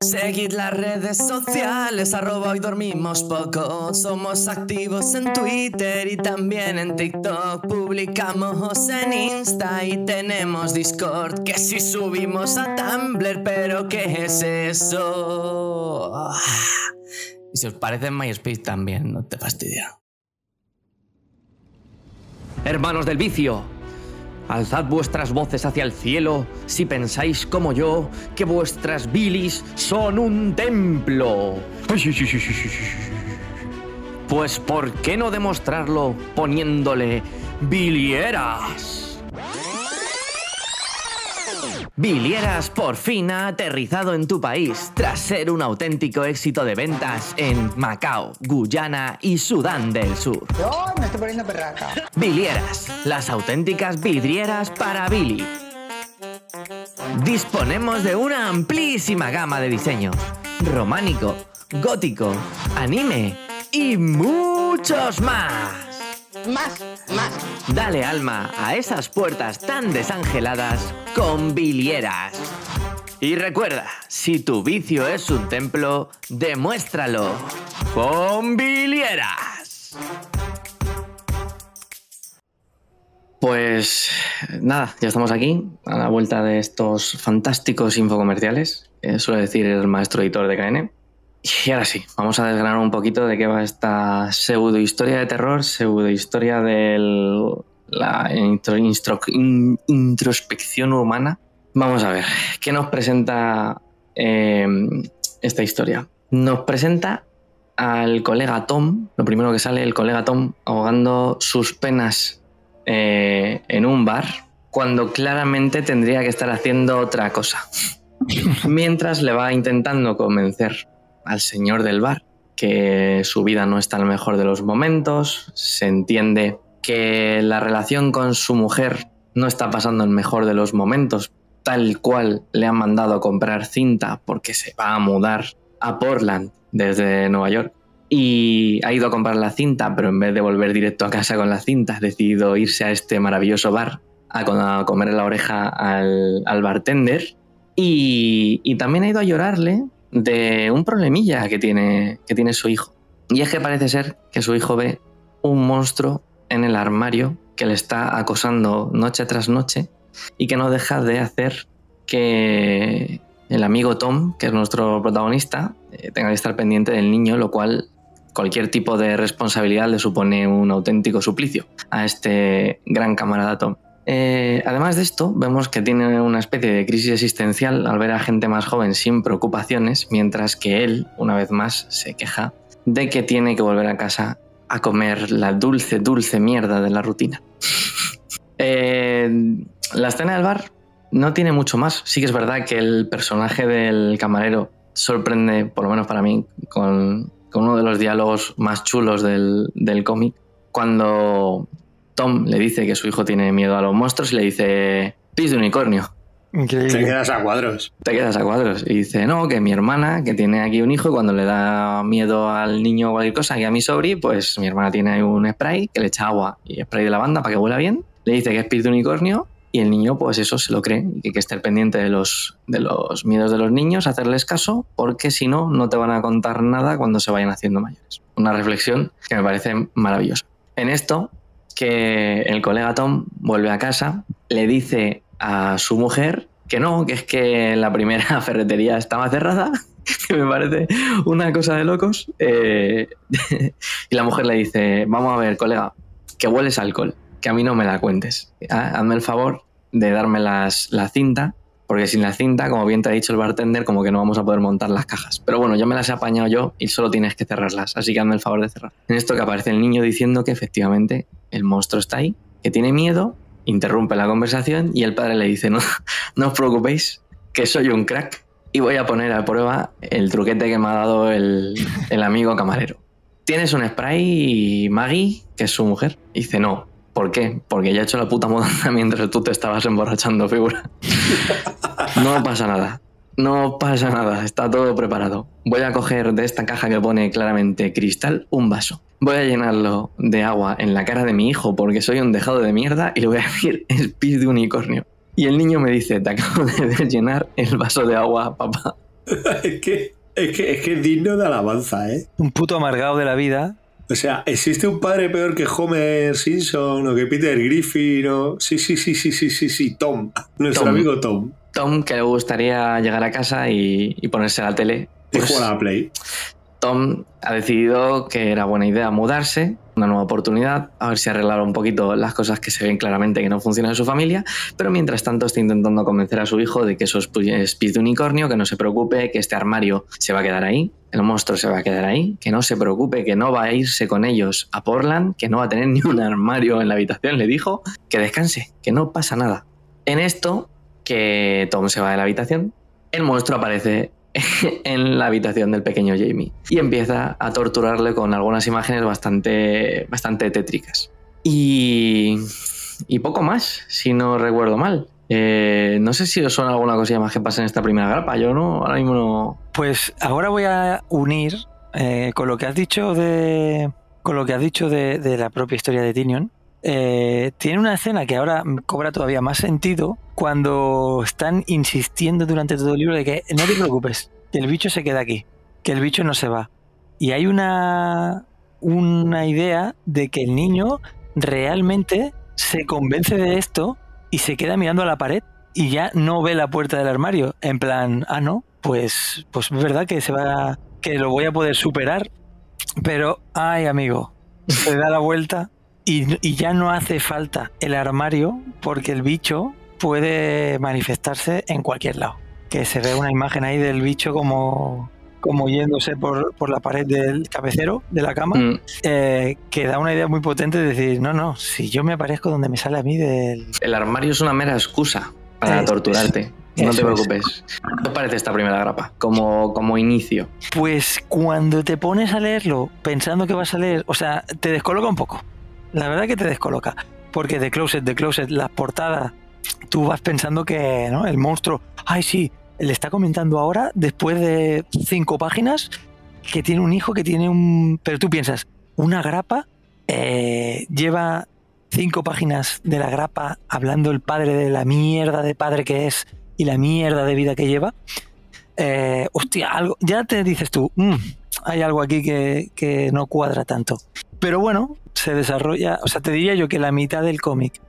Seguid las redes sociales, arroba hoy dormimos poco. Somos activos en Twitter y también en TikTok. Publicamos en Insta y tenemos Discord. Que si subimos a Tumblr, pero ¿qué es eso? Y si os parece en MySpace también, no te fastidia. Hermanos del vicio, Alzad vuestras voces hacia el cielo si pensáis como yo que vuestras bilis son un templo. Pues ¿por qué no demostrarlo poniéndole bilieras? Bilieras por fin ha aterrizado en tu país tras ser un auténtico éxito de ventas en Macao, Guyana y Sudán del Sur. Yo me estoy poniendo perraca. Bilieras, las auténticas vidrieras para Billy. Disponemos de una amplísima gama de diseños. Románico, gótico, anime y muchos más. Más, más. Dale alma a esas puertas tan desangeladas con bilieras. Y recuerda, si tu vicio es un templo, demuéstralo con bilieras. Pues nada, ya estamos aquí, a la vuelta de estos fantásticos infocomerciales, que suele decir el maestro editor de KN. Y ahora sí, vamos a desgranar un poquito de qué va esta pseudo historia de terror, pseudo historia de la introspección humana. Vamos a ver, ¿qué nos presenta eh, esta historia? Nos presenta al colega Tom, lo primero que sale, el colega Tom ahogando sus penas eh, en un bar, cuando claramente tendría que estar haciendo otra cosa. Mientras le va intentando convencer al señor del bar que su vida no está en el mejor de los momentos, se entiende que la relación con su mujer no está pasando en el mejor de los momentos, tal cual le han mandado a comprar cinta porque se va a mudar a Portland desde Nueva York y ha ido a comprar la cinta, pero en vez de volver directo a casa con la cinta, ha decidido irse a este maravilloso bar a, co- a comer la oreja al, al bartender. Y también ha ido a llorarle de un problemilla que tiene, que tiene su hijo. Y es que parece ser que su hijo ve un monstruo en el armario que le está acosando noche tras noche y que no deja de hacer que el amigo Tom, que es nuestro protagonista, eh, tenga que estar pendiente del niño, lo cual cualquier tipo de responsabilidad le supone un auténtico suplicio a este gran camarada Tom. Eh, además de esto, vemos que tiene una especie de crisis existencial al ver a gente más joven sin preocupaciones, mientras que él, una vez más, se queja de que tiene que volver a casa a comer la dulce, dulce mierda de la rutina. Eh, la escena del bar no tiene mucho más. Sí que es verdad que el personaje del camarero sorprende, por lo menos para mí, con, uno de los diálogos más chulos del, del cómic, cuando Tom le dice que su hijo tiene miedo a los monstruos y le dice, pis de unicornio. Te quedas a cuadros. Te quedas a cuadros. Y dice, no, que mi hermana, que tiene aquí un hijo, y cuando le da miedo al niño o cualquier cosa, que a mi sobri, pues mi hermana tiene ahí un spray que le echa agua y spray de lavanda para que huela bien. Le dice que es pis de unicornio y el niño, pues eso se lo cree y que hay que estar pendiente de los, de los miedos de los niños, hacerles caso, porque si no, no te van a contar nada cuando se vayan haciendo mayores. Una reflexión que me parece maravillosa. En esto, que el colega Tom vuelve a casa, le dice a su mujer que no, que es que la primera ferretería estaba cerrada, que me parece una cosa de locos. eh, y la mujer le dice, vamos a ver, colega, que hueles alcohol, que a mí no me la cuentes. Ah, Hazme el favor de darme las, la cinta, porque sin la cinta, como bien te ha dicho el bartender, como que no vamos a poder montar las cajas. Pero bueno, yo me las he apañado yo y solo tienes que cerrarlas, así que hazme el favor de cerrar. En esto que aparece el niño diciendo que efectivamente el monstruo está ahí, que tiene miedo, interrumpe la conversación y el padre le dice, no, no os preocupéis, que soy un crack y voy a poner a prueba el truquete que me ha dado el, el amigo camarero. ¿Tienes un spray, Maggie, que es su mujer? Dice, no. ¿Por qué? Porque ya he hecho la puta mudanza mientras tú te estabas emborrachando, figura. No pasa nada. No pasa nada, está todo preparado. Voy a coger de esta caja que pone claramente cristal un vaso. Voy a llenarlo de agua en la cara de mi hijo porque soy un dejado de mierda y le voy a decir espíritu de unicornio. Y el niño me dice, te acabo de llenar el vaso de agua, papá. es, que, es, que, es que es digno de alabanza, ¿eh? Un puto amargado de la vida. O sea, ¿existe un padre peor que Homer Simpson o que Peter Griffin o... Sí, sí, sí, sí, sí, sí, sí, Tom. Nuestro Tom. amigo Tom. Tom, que le gustaría llegar a casa y, y ponerse a la tele. Y Pues, juega a la Play. Tom ha decidido que era buena idea mudarse, una nueva oportunidad, a ver si arreglar un poquito las cosas que se ven claramente que no funcionan en su familia, pero mientras tanto está intentando convencer a su hijo de que eso es pu- espíritu unicornio, que no se preocupe, que este armario se va a quedar ahí, el monstruo se va a quedar ahí, que no se preocupe, que no va a irse con ellos a Portland, que no va a tener ni un armario en la habitación, le dijo, que descanse, que no pasa nada. En esto, que Tom se va de la habitación, el monstruo aparece en la habitación del pequeño Jamie y empieza a torturarle con algunas imágenes bastante, bastante tétricas. Y, y poco más, si no recuerdo mal. Eh, no sé si os suena alguna cosilla más que pasa en esta primera grapa. Yo no, ahora mismo no. Pues ahora voy a unir eh, con lo que has dicho de. Con lo que has dicho de, de la propia historia de Tinion. Eh, tiene una escena que ahora cobra todavía más sentido cuando están insistiendo durante todo el libro de que no te preocupes, que el bicho se queda aquí, que el bicho no se va. Y hay una, una idea de que el niño realmente se convence de esto y se queda mirando a la pared y ya no ve la puerta del armario. En plan, ah, no, pues, pues es verdad que se va, que lo voy a poder superar. Pero, ay, amigo, se da la vuelta y, y ya no hace falta el armario porque el bicho puede manifestarse en cualquier lado. Que se ve una imagen ahí del bicho como, como yéndose por, por la pared del cabecero de la cama, Mm, eh, que da una idea muy potente de decir, no, no, si yo me aparezco donde me sale a mí del... El armario es una mera excusa para torturarte. No te es. preocupes. ¿Qué os parece esta primera grapa? Como, como inicio. Pues cuando te pones a leerlo pensando que vas a leer, o sea, te descoloca un poco. La verdad que te descoloca. Porque de Closet, de Closet, las portadas, tú vas pensando que ¿no? el monstruo, ay sí, le está comentando ahora, después de cinco páginas, que tiene un hijo, que tiene un... Pero tú piensas, una grapa eh, lleva cinco páginas de la grapa hablando el padre de la mierda de padre que es y la mierda de vida que lleva. Eh, hostia, algo, ya te dices tú, "Mm, hay algo aquí que, que no cuadra tanto. Pero bueno, se desarrolla, o sea, te diría yo que la mitad del cómic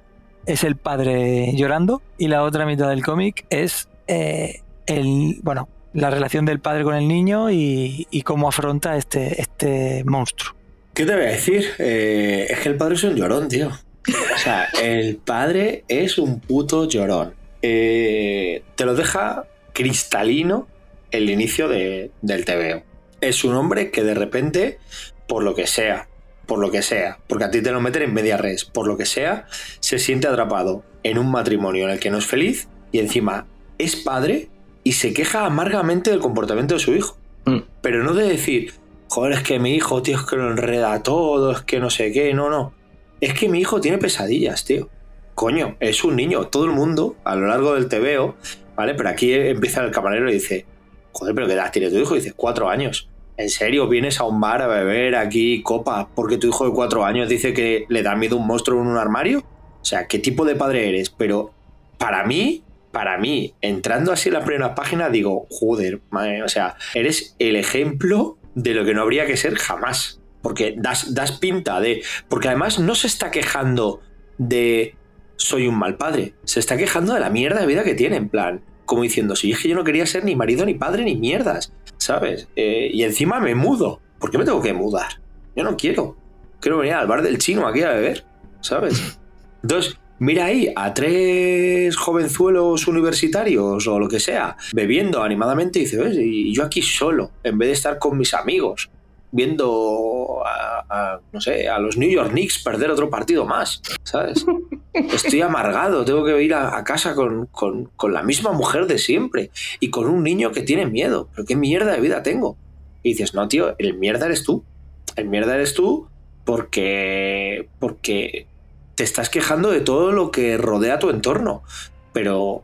es el padre llorando y la otra mitad del cómic es eh, el, bueno, la relación del padre con el niño y, y cómo afronta este, este monstruo. ¿Qué te voy a decir? Eh, es que el padre es un llorón, tío. O sea, el padre es un puto llorón. Eh, te lo deja cristalino el inicio de- del TVO. Es un hombre que de repente, por lo que sea, por lo que sea, porque a ti te lo meten en media res, por lo que sea, se siente atrapado en un matrimonio en el que no es feliz y encima es padre y se queja amargamente del comportamiento de su hijo. Mm. Pero no de decir, joder, es que mi hijo, tío, es que lo enreda todo, es que no sé qué, no, no. Es que mi hijo tiene pesadillas, tío. Coño, es un niño. Todo el mundo, a lo largo del TVO, ¿vale? Pero aquí empieza el camarero y dice, joder, pero ¿qué edad tiene tu hijo? Y dice, cuatro años. ¿En serio vienes a un bar a beber aquí copa porque tu hijo de cuatro años dice que le da miedo un monstruo en un armario? O sea, ¿qué tipo de padre eres? Pero para mí, para mí, entrando así en la primera página, digo, joder, madre, o sea, eres el ejemplo de lo que no habría que ser jamás. Porque das, das pinta de. Porque además no se está quejando de soy un mal padre. Se está quejando de la mierda de vida que tiene, en plan. Como diciendo, si es que yo no quería ser ni marido, ni padre, ni mierdas. ¿Sabes? Eh, y encima me mudo. ¿Por qué me tengo que mudar? Yo no quiero. Quiero venir al bar del chino aquí a beber. ¿Sabes? Entonces, mira ahí a tres jovenzuelos universitarios o lo que sea, bebiendo animadamente y dice, "Ves, y yo aquí solo, en vez de estar con mis amigos, viendo a, a, no sé, a los New York Knicks perder otro partido más, ¿sabes? Estoy amargado, tengo que ir a, a casa con, con- con la misma mujer de siempre y con un niño que tiene miedo. ¿Pero qué mierda de vida tengo? Y dices, no, tío, el mierda eres tú. El mierda eres tú porque, porque te estás quejando de todo lo que rodea tu entorno. Pero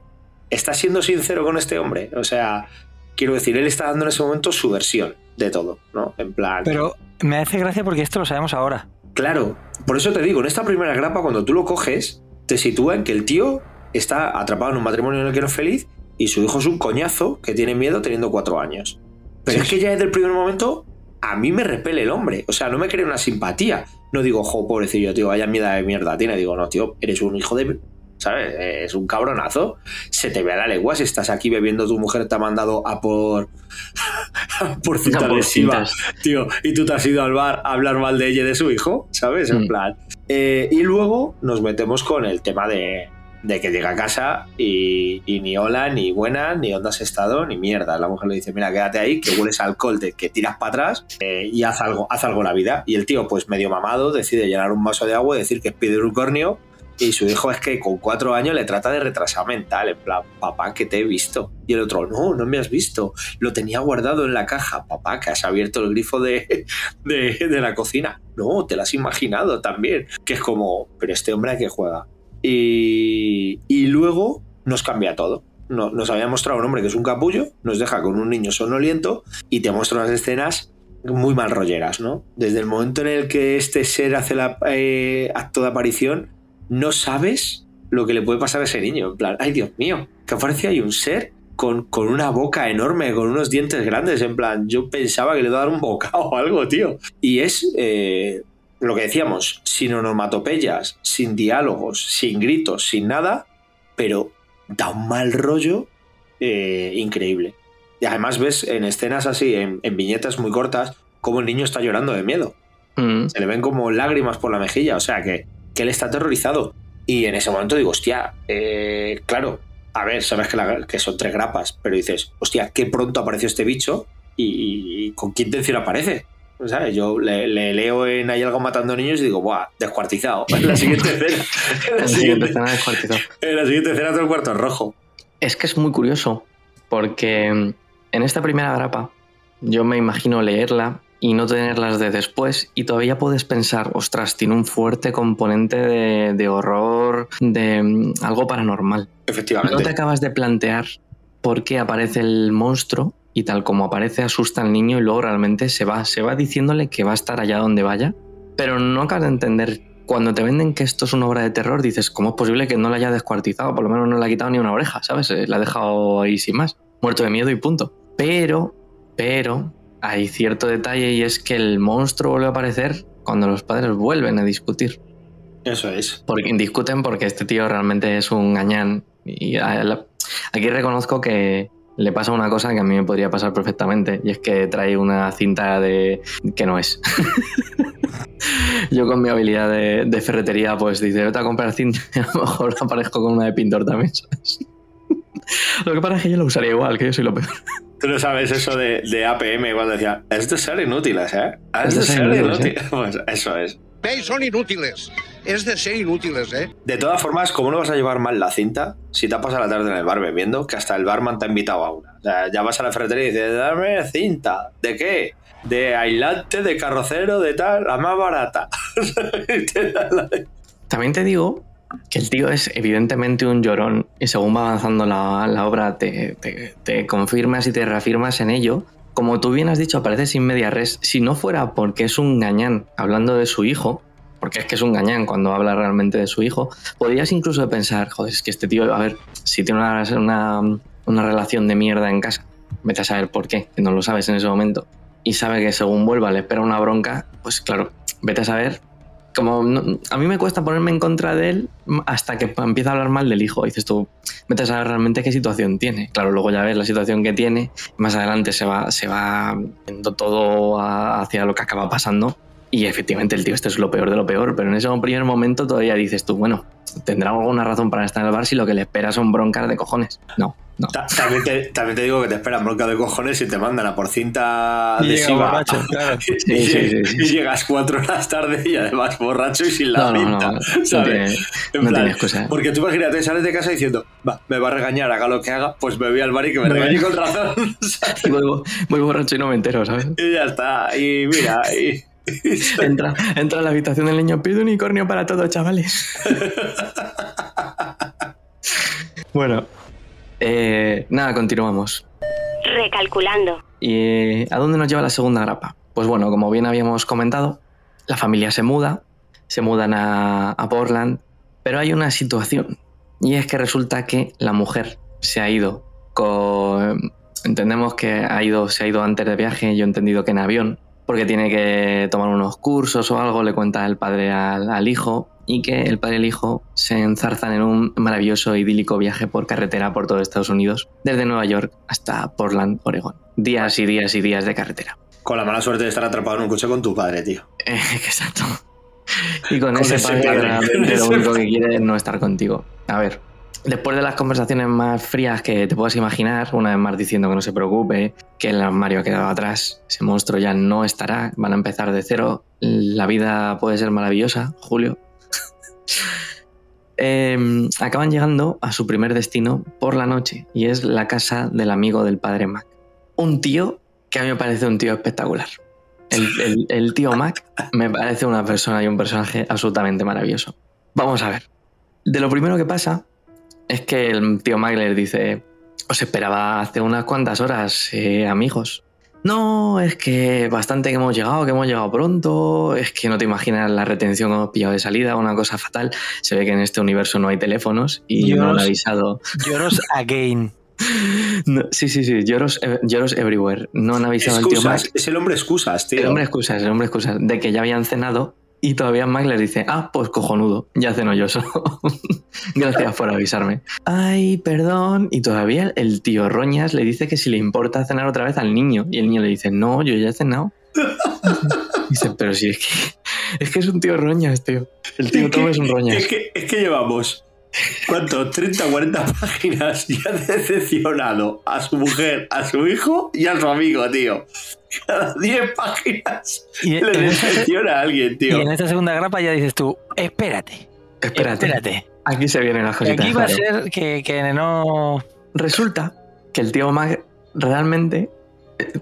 ¿estás siendo sincero con este hombre? O sea, quiero decir, él está dando en ese momento su versión de todo, ¿no? En plan. Pero me hace gracia porque esto lo sabemos ahora. Claro, por eso te digo, en esta primera grapa, cuando tú lo coges, te sitúa en que el tío está atrapado en un matrimonio en el que no es feliz y su hijo es un coñazo que tiene miedo teniendo cuatro años. Pero es que ya desde el primer momento a mí me repele el hombre. O sea, no me crea una simpatía. No digo, jo, pobrecillo, tío, vaya mierda de mierda tiene. Digo, no, tío, eres un hijo de. ¿Sabes? Es un cabronazo. Se te ve a la lengua si estás aquí bebiendo, tu mujer te ha mandado a por. por cinta por cintas. tío. Y tú te has ido al bar a hablar mal de ella y de su hijo, ¿sabes? En Mm. plan. Eh, y luego nos metemos con el tema de, de que llega a casa y, y ni hola, ni buena, ni dónde has estado, ni mierda. La mujer le dice, mira, quédate ahí, que hueles a alcohol, de que tiras para atrás eh, y haz algo, haz algo en la vida. Y el tío, pues medio mamado, decide llenar un vaso de agua y decir que es pide unicornio. Y su hijo es que con cuatro años le trata de retrasar mental, en plan, papá, que te he visto. Y el otro, no, no me has visto. Lo tenía guardado en la caja, papá, que has abierto el grifo de, de, la cocina. No, te lo has imaginado también. Que es como, pero este hombre a qué juega. Y, y luego nos cambia todo. No- nos había mostrado un hombre que es un capullo, nos deja con un niño sonoliento y te muestra unas escenas muy mal rolleras, ¿no? Desde el momento en el que este ser hace la eh, acto de aparición, no sabes lo que le puede pasar a ese niño. En plan, ay Dios mío, que aparece ahí un ser con, con una boca enorme, con unos dientes grandes. En plan, yo pensaba que le iba a dar un bocado o algo, tío. Y es eh, lo que decíamos, sin onomatopeyas, sin diálogos, sin gritos, sin nada, pero da un mal rollo eh, increíble. Y además ves en escenas así, en, en viñetas muy cortas, cómo el niño está llorando de miedo. Mm. Se le ven como lágrimas por la mejilla, o sea que, que él está aterrorizado. Y en ese momento digo, hostia, eh, claro, a ver, sabes que, la- que son tres grapas, pero dices, hostia, qué pronto apareció este bicho y, con qué intención aparece. ¿Sabes? Yo le, le leo en Hay algo matando niños y digo, ¡buah! Descuartizado. En la siguiente escena. En la La siguiente siguiente, escena descuartizado. en la siguiente escena todo el cuarto es rojo. Es que es muy curioso, porque en esta primera grapa yo me imagino leerla y no tenerlas de después y todavía puedes pensar, ostras, tiene un fuerte componente de, de horror, de mm, algo paranormal. Efectivamente. No te acabas de plantear por qué aparece el monstruo y tal como aparece asusta al niño y luego realmente se va, se va diciéndole que va a estar allá donde vaya, pero no acabas de entender. Cuando te venden que esto es una obra de terror, dices, ¿cómo es posible que no la haya descuartizado? Por lo menos no le ha quitado ni una oreja, ¿sabes? Eh, La ha dejado ahí sin más, muerto de miedo y punto. Pero, pero, hay cierto detalle y es que el monstruo vuelve a aparecer cuando los padres vuelven a discutir. Eso es. Porque discuten porque este tío realmente es un gañán. Y aquí reconozco que le pasa una cosa que a mí me podría pasar perfectamente. Y es que trae una cinta de que no es. Yo con mi habilidad de, de ferretería, pues dice, vete a comprar cinta y a lo mejor aparezco con una de pintor también, ¿sabes? Lo que pasa es que yo lo usaría igual, que yo soy lo peor. Tú no sabes eso de, de APM cuando decía, es de ser inútiles, ¿eh? Es de ser inútiles, inútiles. Pues eso es. ¿Veis? Son inútiles. Es de ser inútiles, ¿eh? De todas formas, ¿cómo no vas a llevar mal la cinta si te has pasado la tarde en el bar bebiendo que hasta el barman te ha invitado a una? O sea, ya vas a la ferretería y dices, dame cinta. ¿De qué? De aislante, de carrocero, de tal, la más barata. También te digo que el tío es evidentemente un llorón y según va avanzando la, la obra te, te- te confirmas y te reafirmas en ello. Como tú bien has dicho, aparece sin media res. Si no fuera porque es un gañán hablando de su hijo, porque es que es un gañán cuando habla realmente de su hijo, podrías incluso pensar, joder, es que este tío, a ver, si tiene una, una, una relación de mierda en casa, vete a saber por qué, que no lo sabes en ese momento, y sabe que según vuelva le espera una bronca, pues claro, vete a saber como a mí me cuesta ponerme en contra de él hasta que empieza a hablar mal del hijo. Dices tú, vete a saber realmente qué situación tiene. Claro, luego ya ves la situación que tiene. Más adelante se va, se va todo hacia lo que acaba pasando. Y efectivamente el tío este es lo peor de lo peor. Pero en ese primer momento todavía dices tú, bueno, tendrá alguna razón para estar en el bar si lo que le espera son broncas de cojones. No, no. Ta- También te, también te digo que te esperan bronca de cojones y te mandan a por cinta Y adhesiva. claro. Sí, sí, sí, sí, y llegas cuatro horas tarde y además borracho y sin la No, cinta. no, no ¿sabes? tiene- En no plan, tiene excusa. Porque tú imagínate, sales de casa diciendo, va, me va a regañar, haga lo que haga, pues me voy al bar y que me Me regañe voy. con razón. ¿sabes? Y vuelvo, vuelvo borracho y no me entero, ¿sabes? y ya está. Y mira, y, Entra, entra a la habitación del niño, pide unicornio para todos, chavales. bueno, Eh, nada, continuamos. Recalculando. ¿Y a dónde nos lleva la segunda grapa? Pues bueno, como bien habíamos comentado, la familia se muda, se mudan a, a Portland, pero hay una situación y es que resulta que la mujer se ha ido con... Entendemos que ha ido, se ha ido antes de viaje, yo he entendido que en avión, porque tiene que tomar unos cursos o algo, le cuenta el padre al, al hijo y que el padre y el hijo se enzarzan en un maravilloso idílico viaje por carretera por todo Estados Unidos, desde Nueva York hasta Portland, Oregón. Días y días y días de carretera. Con la mala suerte de estar atrapado en un coche con tu padre, tío. Eh, exacto. Y con, Con ese, ese padre, padre, lo único que quiere es no estar contigo. A ver, después de las conversaciones más frías que te puedas imaginar, una vez más diciendo que no se preocupe, que el armario ha quedado atrás, ese monstruo ya no estará, van a empezar de cero, la vida puede ser maravillosa, Julio. Em, acaban llegando a su primer destino por la noche y es la casa del amigo del padre Mac. Un tío que a mí me parece un tío espectacular. El, tío Mac me parece una persona y un personaje absolutamente maravilloso. Vamos a ver. De lo primero que pasa es que el tío Mac les dice, os esperaba hace unas cuantas horas, eh, amigos. No, es que bastante que hemos llegado, que hemos llegado pronto, es que no te imaginas la retención que hemos pillado de salida, una cosa fatal. Se ve que en este universo no hay teléfonos y no han avisado. Lloros again. No, sí, sí, sí, lloros, eh, lloros everywhere. No han avisado al tío Mac. Excusas, es el hombre excusas, tío. El hombre excusas, el hombre excusas, de que ya habían cenado y todavía Mac les dice, ah, pues cojonudo, ya ceno yo solo. Gracias por avisarme. Ay, perdón. Y todavía el tío Roñas le dice que si le importa cenar otra vez al niño. Y el niño le dice, no, yo ya he cenado. Dice, pero si es que es que es un tío Roñas, tío. El tío Tom es un Roñas. Es que, es que llevamos, ¿cuánto? 30, 40 páginas y ha decepcionado a su mujer, a su hijo y a su amigo, tío. Cada 10 páginas Y le decepciona a alguien, Y tío. en esta segunda grapa ya dices tú, espérate, Espérate. espérate. Aquí se vienen las cositas. aquí va a ser que, que no... Resulta que el tío Mac realmente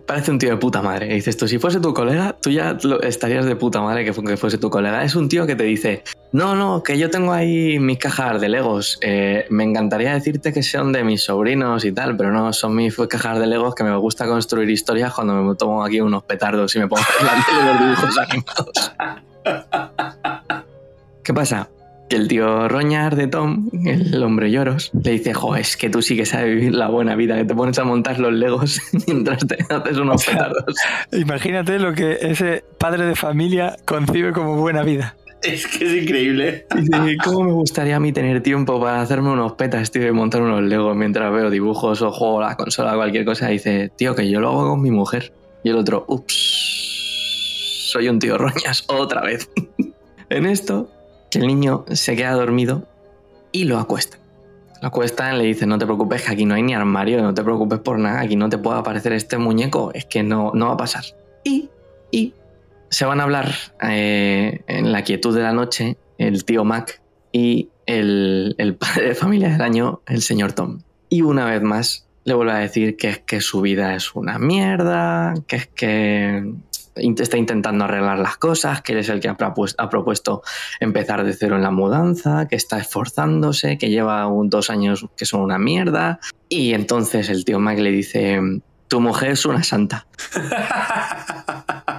parece un tío de puta madre. Y dices tú, si fuese tu colega, tú ya estarías de puta madre que fuese tu colega. Es un tío que te dice, no, no, que yo tengo ahí mis cajas de Legos. Eh, me encantaría decirte que son de mis sobrinos y tal, pero no, son mis cajas de Legos que me gusta construir historias cuando me tomo aquí unos petardos y me pongo delante de los dibujos animados. ¿Qué pasa? Que el tío Roñar de Tom, el hombre lloros, le dice, jo, es que tú sí que sabes vivir la buena vida, que te pones a montar los legos mientras te haces unos petardos. Imagínate lo que ese padre de familia concibe como buena vida. Es que es increíble. Dice, ¿cómo me gustaría a mí tener tiempo para hacerme unos petas, tío, y montar unos legos mientras veo dibujos o juego a la consola o cualquier cosa? Y dice, tío, que yo lo hago con mi mujer. Y el otro, ups, soy un tío Roñas otra vez. en esto, que el niño se queda dormido y lo acuesta. Lo acuestan, le dicen, no te preocupes, que aquí no hay ni armario, no te preocupes por nada, aquí no te puede aparecer este muñeco, es que no, no va a pasar. Y, y se van a hablar eh, en la quietud de la noche el tío Mac y el, el padre de familia del año, el señor Tom. Y una vez más le vuelve a decir que es que su vida es una mierda, que es que está intentando arreglar las cosas, que él es el que ha propues- ha propuesto empezar de cero en la mudanza, que está esforzándose, que lleva un, dos años que son una mierda. Y entonces el tío Mac le dice, tu mujer es una santa.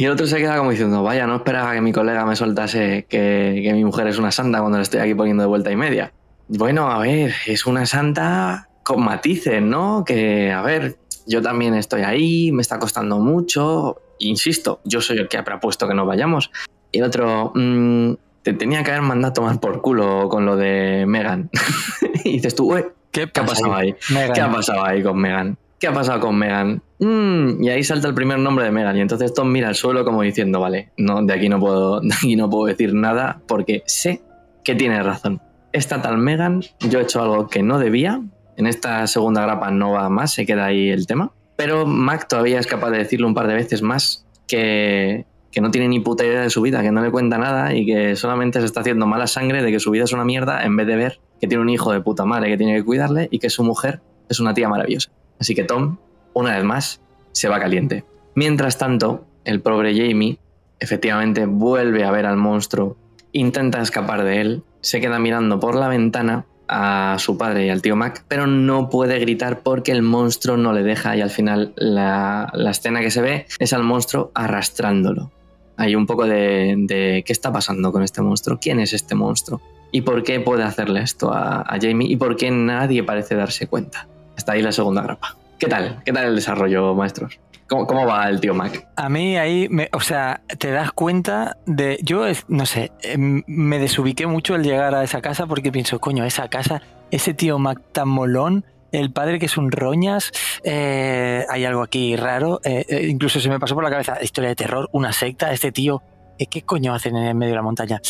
Y el otro se queda como diciendo, vaya, no esperaba que mi colega me soltase que, que mi mujer es una santa cuando le estoy aquí poniendo de vuelta y media. Bueno, a ver, es una santa con matices, ¿no? Que, a ver, yo también estoy ahí, me está costando mucho. Insisto, yo soy el que ha propuesto que nos vayamos. Y el otro, "Mm, te tenía que haber mandado a tomar por culo con lo de Megan. y dices tú, "Ué, ¿Qué, ¿qué ha pasa pasado ahí? ¿Qué ha pasado ahí con Megan? ¿Qué ha pasado con Megan? Mm, y ahí salta el primer nombre de Megan. Y entonces Tom mira al suelo como diciendo, vale, no, de aquí no puedo, de aquí no puedo decir nada porque sé que tiene razón. Esta tal Megan, yo he hecho algo que no debía. En esta segunda grapa no va más, se queda ahí el tema. Pero Mac todavía es capaz de decirlo un par de veces más que, que no tiene ni puta idea de su vida, que no le cuenta nada y que solamente se está haciendo mala sangre de que su vida es una mierda en vez de ver que tiene un hijo de puta madre que tiene que cuidarle y que su mujer es una tía maravillosa. Así que Tom, una vez más, se va caliente. Mientras tanto, el pobre Jamie efectivamente vuelve a ver al monstruo, intenta escapar de él, se queda mirando por la ventana a su padre y al tío Mac, pero no puede gritar porque el monstruo no le deja y al final la, escena que se ve es al monstruo arrastrándolo. Hay un poco de, qué está pasando con este monstruo, quién es este monstruo y por qué puede hacerle esto a, a Jamie y por qué nadie parece darse cuenta. Está ahí la segunda grapa. ¿Qué tal? ¿Qué tal el desarrollo, maestros? ¿Cómo, cómo va el tío Mac? A mí ahí, me- o sea, te das cuenta de. Yo, no sé, em, me desubiqué mucho al llegar a esa casa porque pienso, coño, esa casa, ese tío Mac tan molón, el padre que es un roñas, eh, hay algo aquí raro. eh, eh, incluso se me pasó por la cabeza historia de terror, una secta, este tío, eh, ¿qué coño hacen en el medio de la montaña?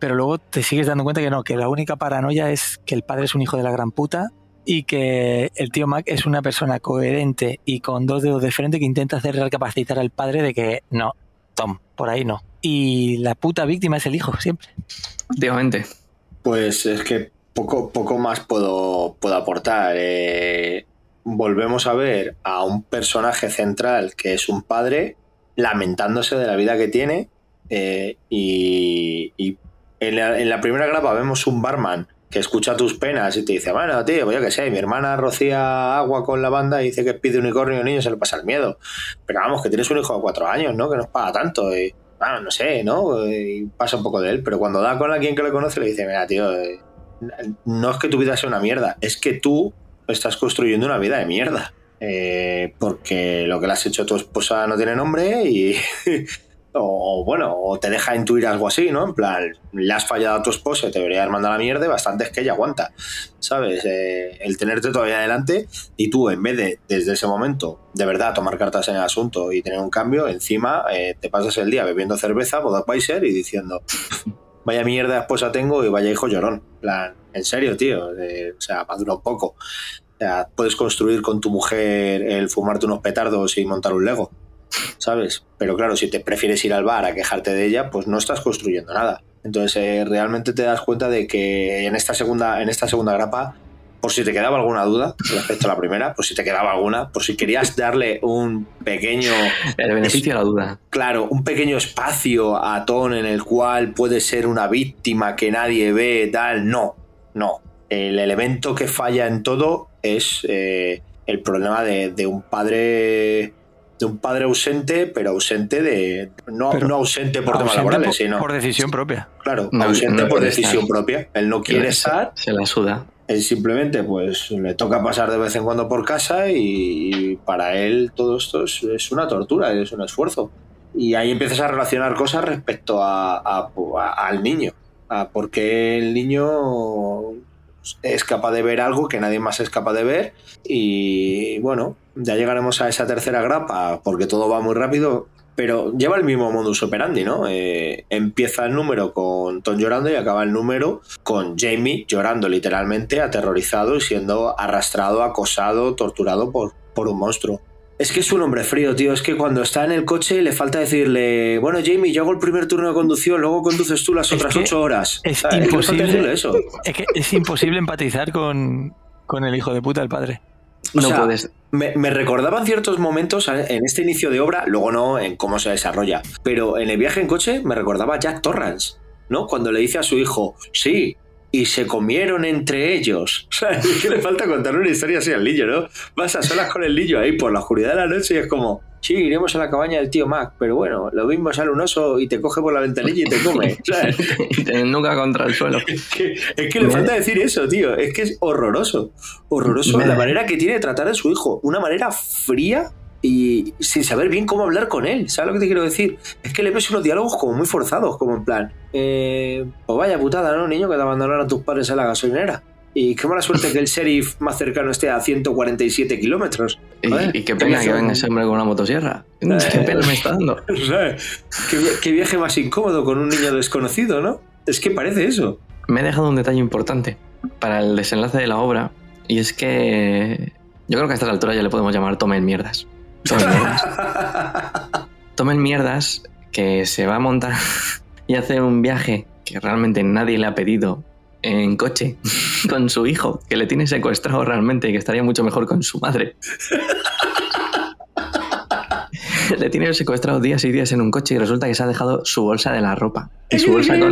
Pero luego te sigues dando cuenta que no, que la única paranoia es que el padre es un hijo de la gran puta y que el tío Mac es una persona coherente y con dos dedos de frente que intenta hacer recapacitar al padre de que no, Tom, por ahí no. Y la puta víctima es el hijo, siempre. Últimamente. Pues es que poco, poco más puedo, puedo aportar. Eh, volvemos a ver a un personaje central que es un padre lamentándose de la vida que tiene eh, y, y en, la, en la primera grapa vemos un barman que escucha tus penas y te dice, bueno, tío, pues yo qué sé, mi hermana rocía agua con la banda y dice que pide unicornio niño se le pasa el miedo. Pero vamos, que tienes un hijo de cuatro años, ¿no? Que nos paga tanto. Y, bueno, no sé, ¿no? Y pasa un poco de él. Pero cuando da con alguien que le conoce, le dice, mira, tío, eh, no es que tu vida sea una mierda, es que tú estás construyendo una vida de mierda. Eh, porque lo que le has hecho a tu esposa no tiene nombre y... O bueno, o te deja intuir algo así, ¿no? En plan, le has fallado a tu esposa y te debería haber mandado a la mierda bastante es que ella aguanta, ¿sabes? Eh, el tenerte todavía adelante y tú, en vez de, desde ese momento, de verdad, tomar cartas en el asunto y tener un cambio, encima eh, te pasas el día bebiendo cerveza, Budweiser y diciendo, vaya mierda esposa tengo y vaya hijo llorón. Plan, en serio, tío, eh, o sea, madura un poco. O sea, puedes construir con tu mujer el fumarte unos petardos y montar un Lego. ¿Sabes? Pero claro, si te prefieres ir al bar a quejarte de ella, pues no estás construyendo nada. Entonces, eh, realmente te das cuenta de que en esta segunda, en esta segunda grapa, por si te quedaba alguna duda respecto a la primera, por si te quedaba alguna, por si querías darle un pequeño El beneficio de la duda. claro, un pequeño espacio a Ton en el cual puede ser una víctima que nadie ve, tal. No, no. El elemento que falla en todo es eh, el problema de, de un padre. De un padre ausente, pero ausente de. No, Pero no ausente por temas laborales, por- sino. por decisión propia. Claro, No- ausente no por decisión estar. propia. Él no quiere Se- estar. Se la suda. Él simplemente, pues, le toca pasar de vez en cuando por casa y, y para él todo esto es, es una tortura, es un esfuerzo. Y ahí empiezas a relacionar cosas respecto a, a- a- al niño. A por qué el niño es capaz de ver algo que nadie más es capaz de ver. Y bueno, ya llegaremos a esa tercera grapa porque todo va muy rápido. Pero lleva el mismo modus operandi, ¿no? Eh, empieza el número con Tom llorando y acaba el número con Jamie llorando literalmente, aterrorizado y siendo arrastrado, acosado, torturado por, por un monstruo. Es que es un hombre frío, tío. Es que cuando está en el coche le falta decirle, bueno, Jamie, yo hago el primer turno de conducción, luego conduces tú las Es otras que ocho horas. Es imposible. eso. Es que es imposible empatizar con, con el hijo de puta del padre. O No sea, puedes. Me, me recordaba en ciertos momentos en este inicio de obra, luego no en cómo se desarrolla, pero en el viaje en coche me recordaba a Jack Torrance, ¿no? Cuando le dice a su hijo, sí, y se comieron entre ellos. O sea, es que le falta contar una historia así al niño, ¿no? Vas a solas con el niño ahí por la oscuridad de la noche y es como, sí, iremos a la cabaña del tío Mac, pero bueno, lo mismo sale un oso y te coge por la ventanilla y te come. ¿sabes? Nunca contra el suelo. Es que, es que le falta decir eso, tío. Es que es horroroso. Horroroso la manera que tiene de tratar a su hijo. Una manera fría y sin saber bien cómo hablar con él. ¿Sabes lo que te quiero decir? Es que le ves unos diálogos como muy forzados, como en plan, eh, pues vaya putada, ¿no, niño? Que te abandonaron a tus padres en la gasolinera. Y qué mala suerte que el sheriff más cercano esté a 147 kilómetros. Y, y qué pena que venga ese hombre con una motosierra. Qué pena me está dando. ¿Sabes? ¿Qué, vi- qué viaje más incómodo con un niño desconocido, ¿no? Es que parece eso. Me he dejado un detalle importante para el desenlace de la obra. Y es que yo creo que a estas alturas ya le podemos llamar Tomen Mierdas. Tomen Mierdas. Tomen Mierdas que se va a montar y hace un viaje que realmente nadie le ha pedido en coche con su hijo, que le tiene secuestrado realmente y que estaría mucho mejor con su madre. le tiene secuestrado días y días en un coche y resulta que se ha dejado su bolsa de la ropa y su bolsa con,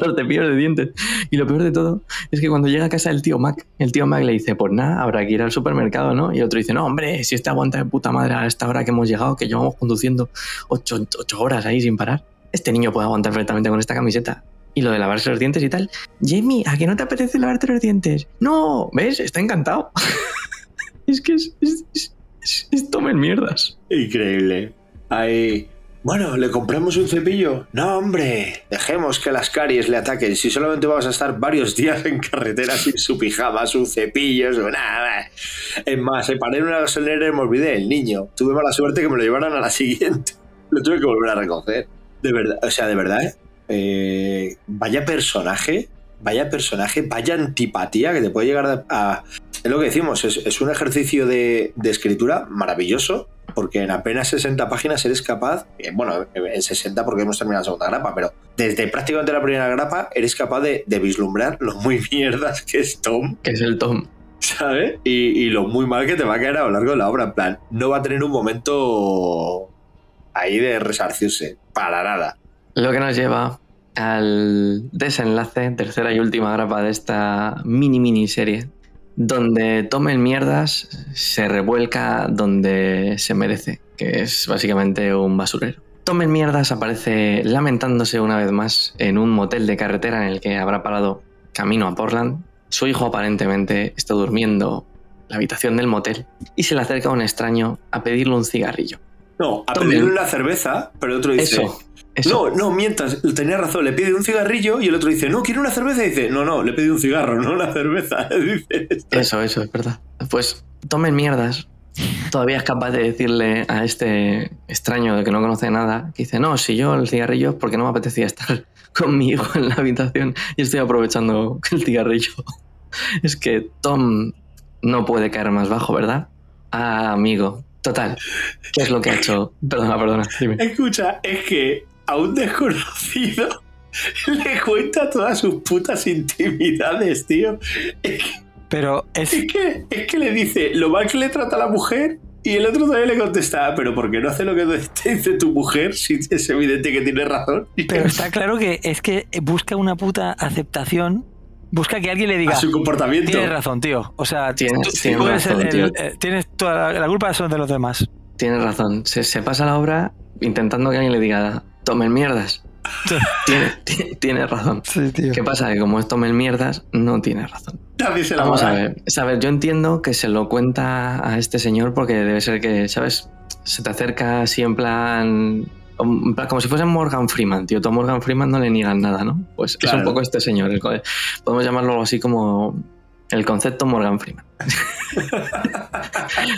los cepillos de dientes. Y lo peor de todo es que cuando llega a casa el tío Mac, el tío Mac le dice, pues nada, habrá que ir al supermercado, ¿no? Y otro dice, no, hombre, si este aguanta de puta madre a esta hora que hemos llegado, que llevamos conduciendo ocho, ocho horas ahí sin parar. Este niño puede aguantar perfectamente con esta camiseta. Y lo de lavarse los dientes y tal. Jamie, ¿a que no te apetece lavarte los dientes? No, ¿ves? Está encantado. es que es tomen mierdas. Increíble. Ahí. Bueno, ¿le compramos un cepillo? No, hombre. Dejemos que las caries le ataquen. Si solamente vamos a estar varios días en carretera sin su pijama, su cepillo, su nada. Es más, se paré en una gasolinera y me olvidé del niño. Tuve mala suerte que me lo llevaran a la siguiente. Lo tuve que volver a recoger. De verdad, o sea, de verdad, ¿eh? Eh, vaya personaje, vaya personaje, vaya antipatía que te puede llegar a... es lo que decimos, es, es un ejercicio de, de escritura maravilloso, porque en apenas 60 páginas eres capaz, eh, bueno, en 60 porque hemos terminado la segunda grapa, pero desde prácticamente la primera grapa eres capaz de, de vislumbrar lo muy mierdas que es Tom, Que es el Tom. ¿sabes? Y, y lo muy mal que te va a caer a lo largo de la obra, en plan, no va a tener un momento ahí de resarcirse, para nada. Lo que nos lleva al desenlace, tercera y última grapa de esta mini miniserie, donde Tomen Mierdas se revuelca donde se merece, que es básicamente un basurero. Tomen Mierdas aparece lamentándose una vez más en un motel de carretera en el que habrá parado camino a Portland. Su hijo aparentemente está durmiendo en la habitación del motel y se le acerca un extraño a pedirle un cigarrillo. No, a Tomen. pedirle una cerveza, pero el otro dice... Eso, eso. No, no, mientas, tenía razón, le pide un cigarrillo y el otro dice, no, quiere una cerveza y dice, no, no, le pide un cigarro, no una cerveza. Dice, Eso, eso, es verdad. Pues tomen mierdas. Todavía es capaz de decirle a este extraño de que no conoce nada, que dice, no, si yo el cigarrillo es porque no me apetecía estar con mi hijo en la habitación y estoy aprovechando el cigarrillo. Es que Tom no puede caer más bajo, ¿verdad? Ah, amigo. Total. ¿Qué es lo que ha hecho? Perdona, perdona. dime. Escucha, es que a un desconocido le cuenta todas sus putas intimidades, tío. Pero es, es que, es que le dice lo mal que le trata a la mujer y el otro también le contesta, "Ah, pero ¿por qué no hace lo que te dice tu mujer si es evidente que tiene razón? pero está claro que es que busca una puta aceptación. Busca que alguien le diga. a su comportamiento. Tienes razón, tío. O sea, Tienes- tú- razón, el- el- tío. eh, tienes toda la, la culpa son de los demás. Tienes razón. Se, se pasa la obra intentando que alguien le diga, tomen mierdas. Tiene, ti- tiene razón. Sí, tío. ¿Qué pasa? Que como es tomen mierdas, no tiene razón. Se la Vamos va a ver. A ver, yo entiendo que se lo cuenta a este señor porque debe ser que, ¿sabes? Se te acerca así en plan. Como si fuese Morgan Freeman, tío. Tú a Morgan Freeman no le niegan nada, ¿no? Pues es un poco este señor. el podemos llamarlo así como el concepto Morgan Freeman.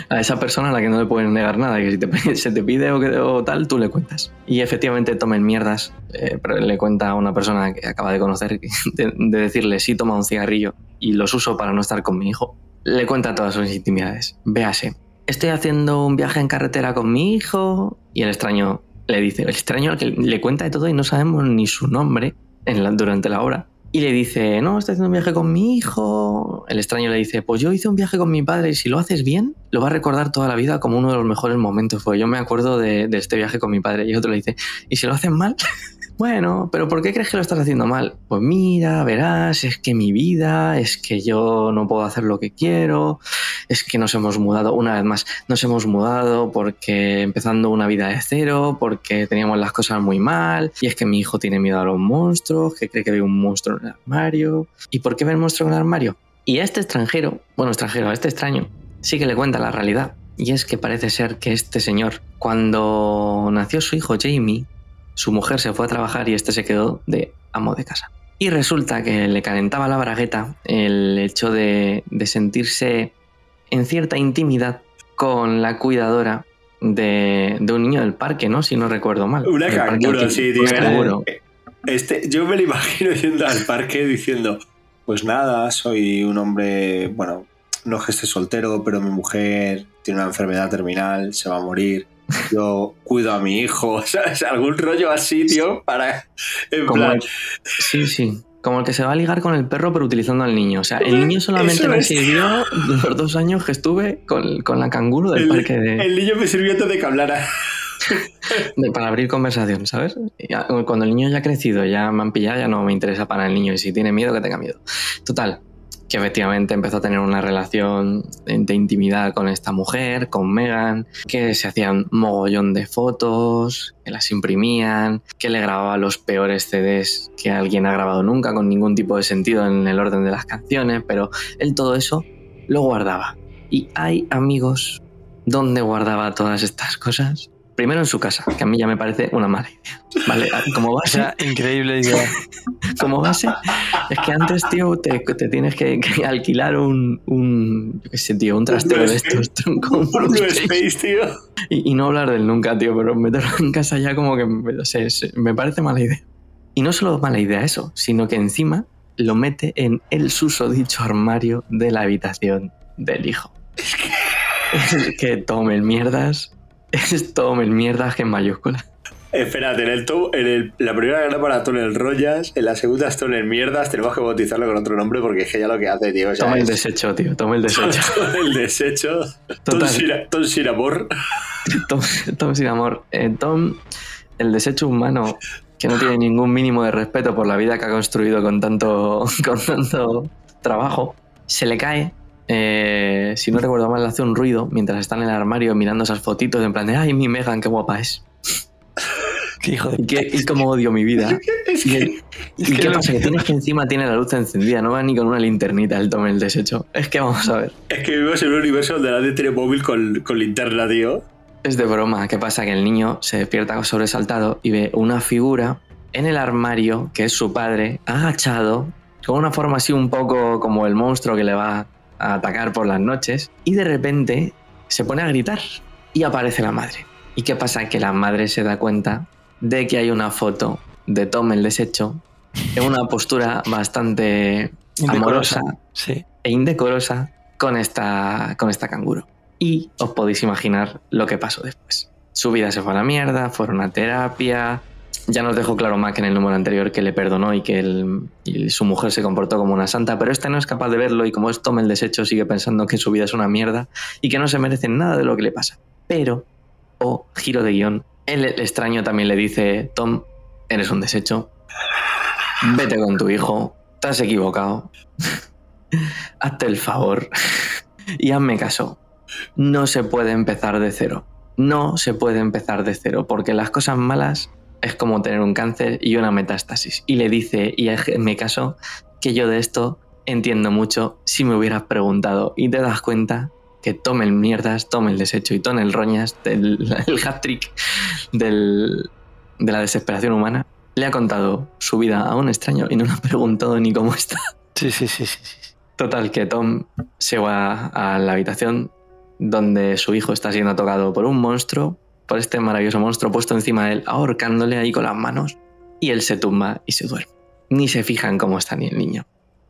a esa persona a la que no le pueden negar nada, que si te, se te pide o, que- o tal, tú le cuentas. Y efectivamente tomen mierdas, eh, pero le cuenta a una persona que acaba de conocer, de, de decirle, sí, toma un cigarrillo y los uso para no estar con mi hijo. Le cuenta todas sus intimidades. Véase, estoy haciendo un viaje en carretera con mi hijo y el extraño le dice, el extraño al que le cuenta de todo y no sabemos ni su nombre en la- durante la hora. Y le dice, no, estoy haciendo un viaje con mi hijo. El extraño le dice, pues yo hice un viaje con mi padre y si lo haces bien, lo va a recordar toda la vida como uno de los mejores momentos. Pues yo me acuerdo de, de este viaje con mi padre. Y otro le dice, ¿y si lo hacen mal? Bueno, pero ¿por qué crees que lo estás haciendo mal? Pues mira, verás, es que mi vida, es que yo no puedo hacer lo que quiero, es que nos hemos mudado, una vez más, nos hemos mudado porque empezando una vida de cero, porque teníamos las cosas muy mal, y es que mi hijo tiene miedo a los monstruos, que cree que ve un monstruo en el armario. ¿Y por qué ve el monstruo en el armario? Y a este extranjero, bueno, extranjero, a este extraño, sí que le cuenta la realidad. Y es que parece ser que este señor, cuando nació su hijo Jamie, su mujer se fue a trabajar y este se quedó de amo de casa. Y resulta que le calentaba la bragueta el hecho de, de sentirse en cierta intimidad con la cuidadora de, de un niño del parque, ¿no? Si no recuerdo mal. Una canguro, sí, tío. Canguro. Este, yo me lo imagino yendo al parque diciendo, pues nada, soy un hombre, bueno, no es que esté soltero, pero mi mujer tiene una enfermedad terminal, se va a morir. Yo cuido a mi hijo, ¿sabes? Algún rollo así, tío, para... En Como plan, el- sí, sí. Como el que se va a ligar con el perro, pero utilizando al niño. O sea, el niño solamente me sirvió los dos años que estuve con, con la canguro del El, parque de, el niño me sirvió antes de que hablara. de- para abrir conversación, ¿sabes? Ya- cuando el niño ya ha crecido, ya me han pillado, ya no me interesa para el niño. Y si tiene miedo, que tenga miedo. Total, que efectivamente empezó a tener una relación de intimidad con esta mujer, con Megan, que se hacían mogollón de fotos, que las imprimían, que le grababa los peores CDs que alguien ha grabado nunca, con ningún tipo de sentido en el orden de las canciones, pero él todo eso lo guardaba. Y hay amigos donde guardaba todas estas cosas. Primero en su casa, que a mí ya me parece una mala idea. ¿Vale? Como O base, sea, increíble idea. como base, es que antes, tío, te, te tienes que, que alquilar un, un, yo qué sé, tío, un trastero de estos, un Blue Space. Space, tío. Y, y no hablar del nunca, tío, pero meterlo en casa ya como que no sé, se- me parece mala idea. Y no solo mala idea eso, sino que encima lo mete en el susodicho armario de la habitación del hijo. Es que tomen mierdas, es tomen mierdas en mayúscula. Espérate, en, el en el- la primera grapa era Tonel Rollas, en la segunda es Tonel Mierdas, tenemos que bautizarlo con otro nombre porque es que ya lo que hace, tío. Toma el es- desecho, tío, toma el desecho. el desecho. Tom, sin, Tom sin amor. Tom, Tom sin amor. Eh, Tom, el desecho humano que no tiene ningún mínimo de respeto por la vida que ha construido con tanto, con tanto trabajo, se le cae. Eh, si no recuerdo mal, le hace un ruido mientras está en el armario mirando esas fotitos en plan de ¡ay, mi Megan, qué guapa es! Qué hijo de Y, qué, y cómo odio mi vida. Y, el- ¿y que qué pasa? Que tienes que encima tiene la luz encendida, no va ni con una linternita el Tom el desecho. Es que vamos a ver. Es que vivimos en un universo donde nadie tiene móvil con, con linterna, tío. Es de broma. ¿Qué pasa? Que el niño se despierta sobresaltado y ve una figura en el armario, que es su padre, agachado, con una forma así un poco como el monstruo que le va a atacar por las noches, y de repente se pone a gritar y aparece la madre. ¿Y qué pasa? Que la madre se da cuenta de que hay una foto de Tom el desecho en una postura bastante amorosa Sí. e indecorosa con esta, con esta canguro. Y os podéis imaginar lo que pasó después. Su vida se fue a la mierda, fueron a terapia. Ya nos dejó claro Mac en el número anterior que le perdonó y que su mujer se comportó como una santa, pero este no es capaz de verlo y como es Tom el desecho sigue pensando que su vida es una mierda y que no se merece nada de lo que le pasa. Pero, o giro de guion, el, el extraño también le dice, Tom, eres un desecho, vete con tu hijo, te has equivocado, hazte el favor y hazme caso. No se puede empezar de cero. No se puede empezar de cero, porque las cosas malas es como tener un cáncer y una metástasis. Y le dice, y hazme caso, que yo de esto entiendo mucho si me hubieras preguntado y te das cuenta que tome el mierdas, tome el desecho y tome el roñas del el hat trick del- de la desesperación humana. Le ha contado su vida a un extraño y no le ha preguntado ni cómo está. Sí, sí, sí, sí. sí. Total, que Tom se va a la habitación donde su hijo está siendo tocado por un monstruo, por este maravilloso monstruo puesto encima de él, ahorcándole ahí con las manos, y él se tumba y se duerme. Ni se fija en cómo está ni el niño.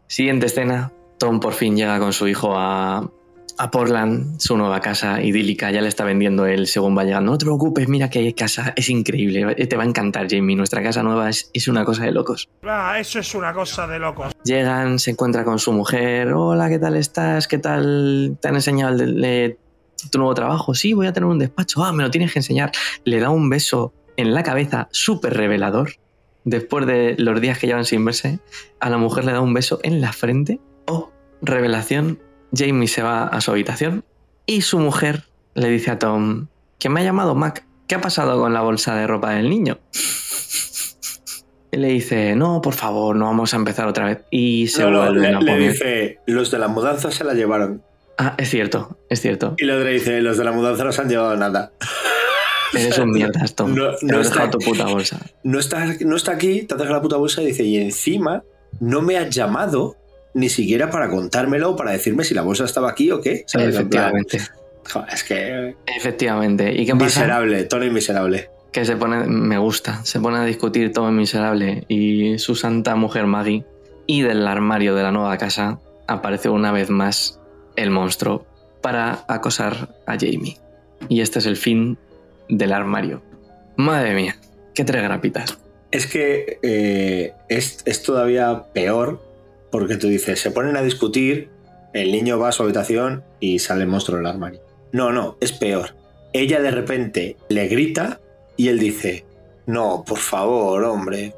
Siguiente escena, Tom por fin llega con su hijo a, a Portland, su nueva casa idílica, ya le está vendiendo él según va llegando. No te preocupes, mira que hay casa, es increíble, te va a encantar Jamie, nuestra casa nueva es, es una cosa de locos. Ah, eso es una cosa de locos. Llegan, se encuentra con su mujer. Hola, ¿qué tal estás? ¿Qué tal te han enseñado el de- tu nuevo trabajo? Sí, voy a tener un despacho. Ah, me lo tienes que enseñar. Le da un beso en la cabeza súper revelador. Después de los días que llevan sin verse, a la mujer le da un beso en la frente. Oh, revelación. Jamie se va a su habitación y su mujer le dice a Tom que me ha llamado Mac. ¿Qué ha pasado con la bolsa de ropa del niño? Y le dice, no, por favor, no vamos a empezar otra vez. Y se No, le, a le poner. dice, los de la mudanza se la llevaron. Ah, es cierto, es cierto. Y dice, los de la mudanza no se han llevado nada. Eres un mierdas, Tom. No- Te no has está- dejado tu puta bolsa. No está, no está aquí, te has dejado la puta bolsa y dice, y encima no me has llamado ni siquiera para contármelo o para decirme si la bolsa estaba aquí o qué. ¿sabes? En plan, Efectivamente. joder, es que... Efectivamente. ¿Y qué pasa? Miserable, Tony miserable. Que se pone, me gusta, se pone a discutir Tom el miserable y su santa mujer Maggie. Y del armario de la nueva casa aparece una vez más el monstruo para acosar a Jamie. Y este es el fin del armario. Madre mía, qué tres grapitas. Es que eh, es, es todavía peor porque tú dices, se ponen a discutir, el niño va a su habitación y sale el monstruo del armario. No, no, es peor. Ella de repente le grita y él dice, no, por favor, hombre,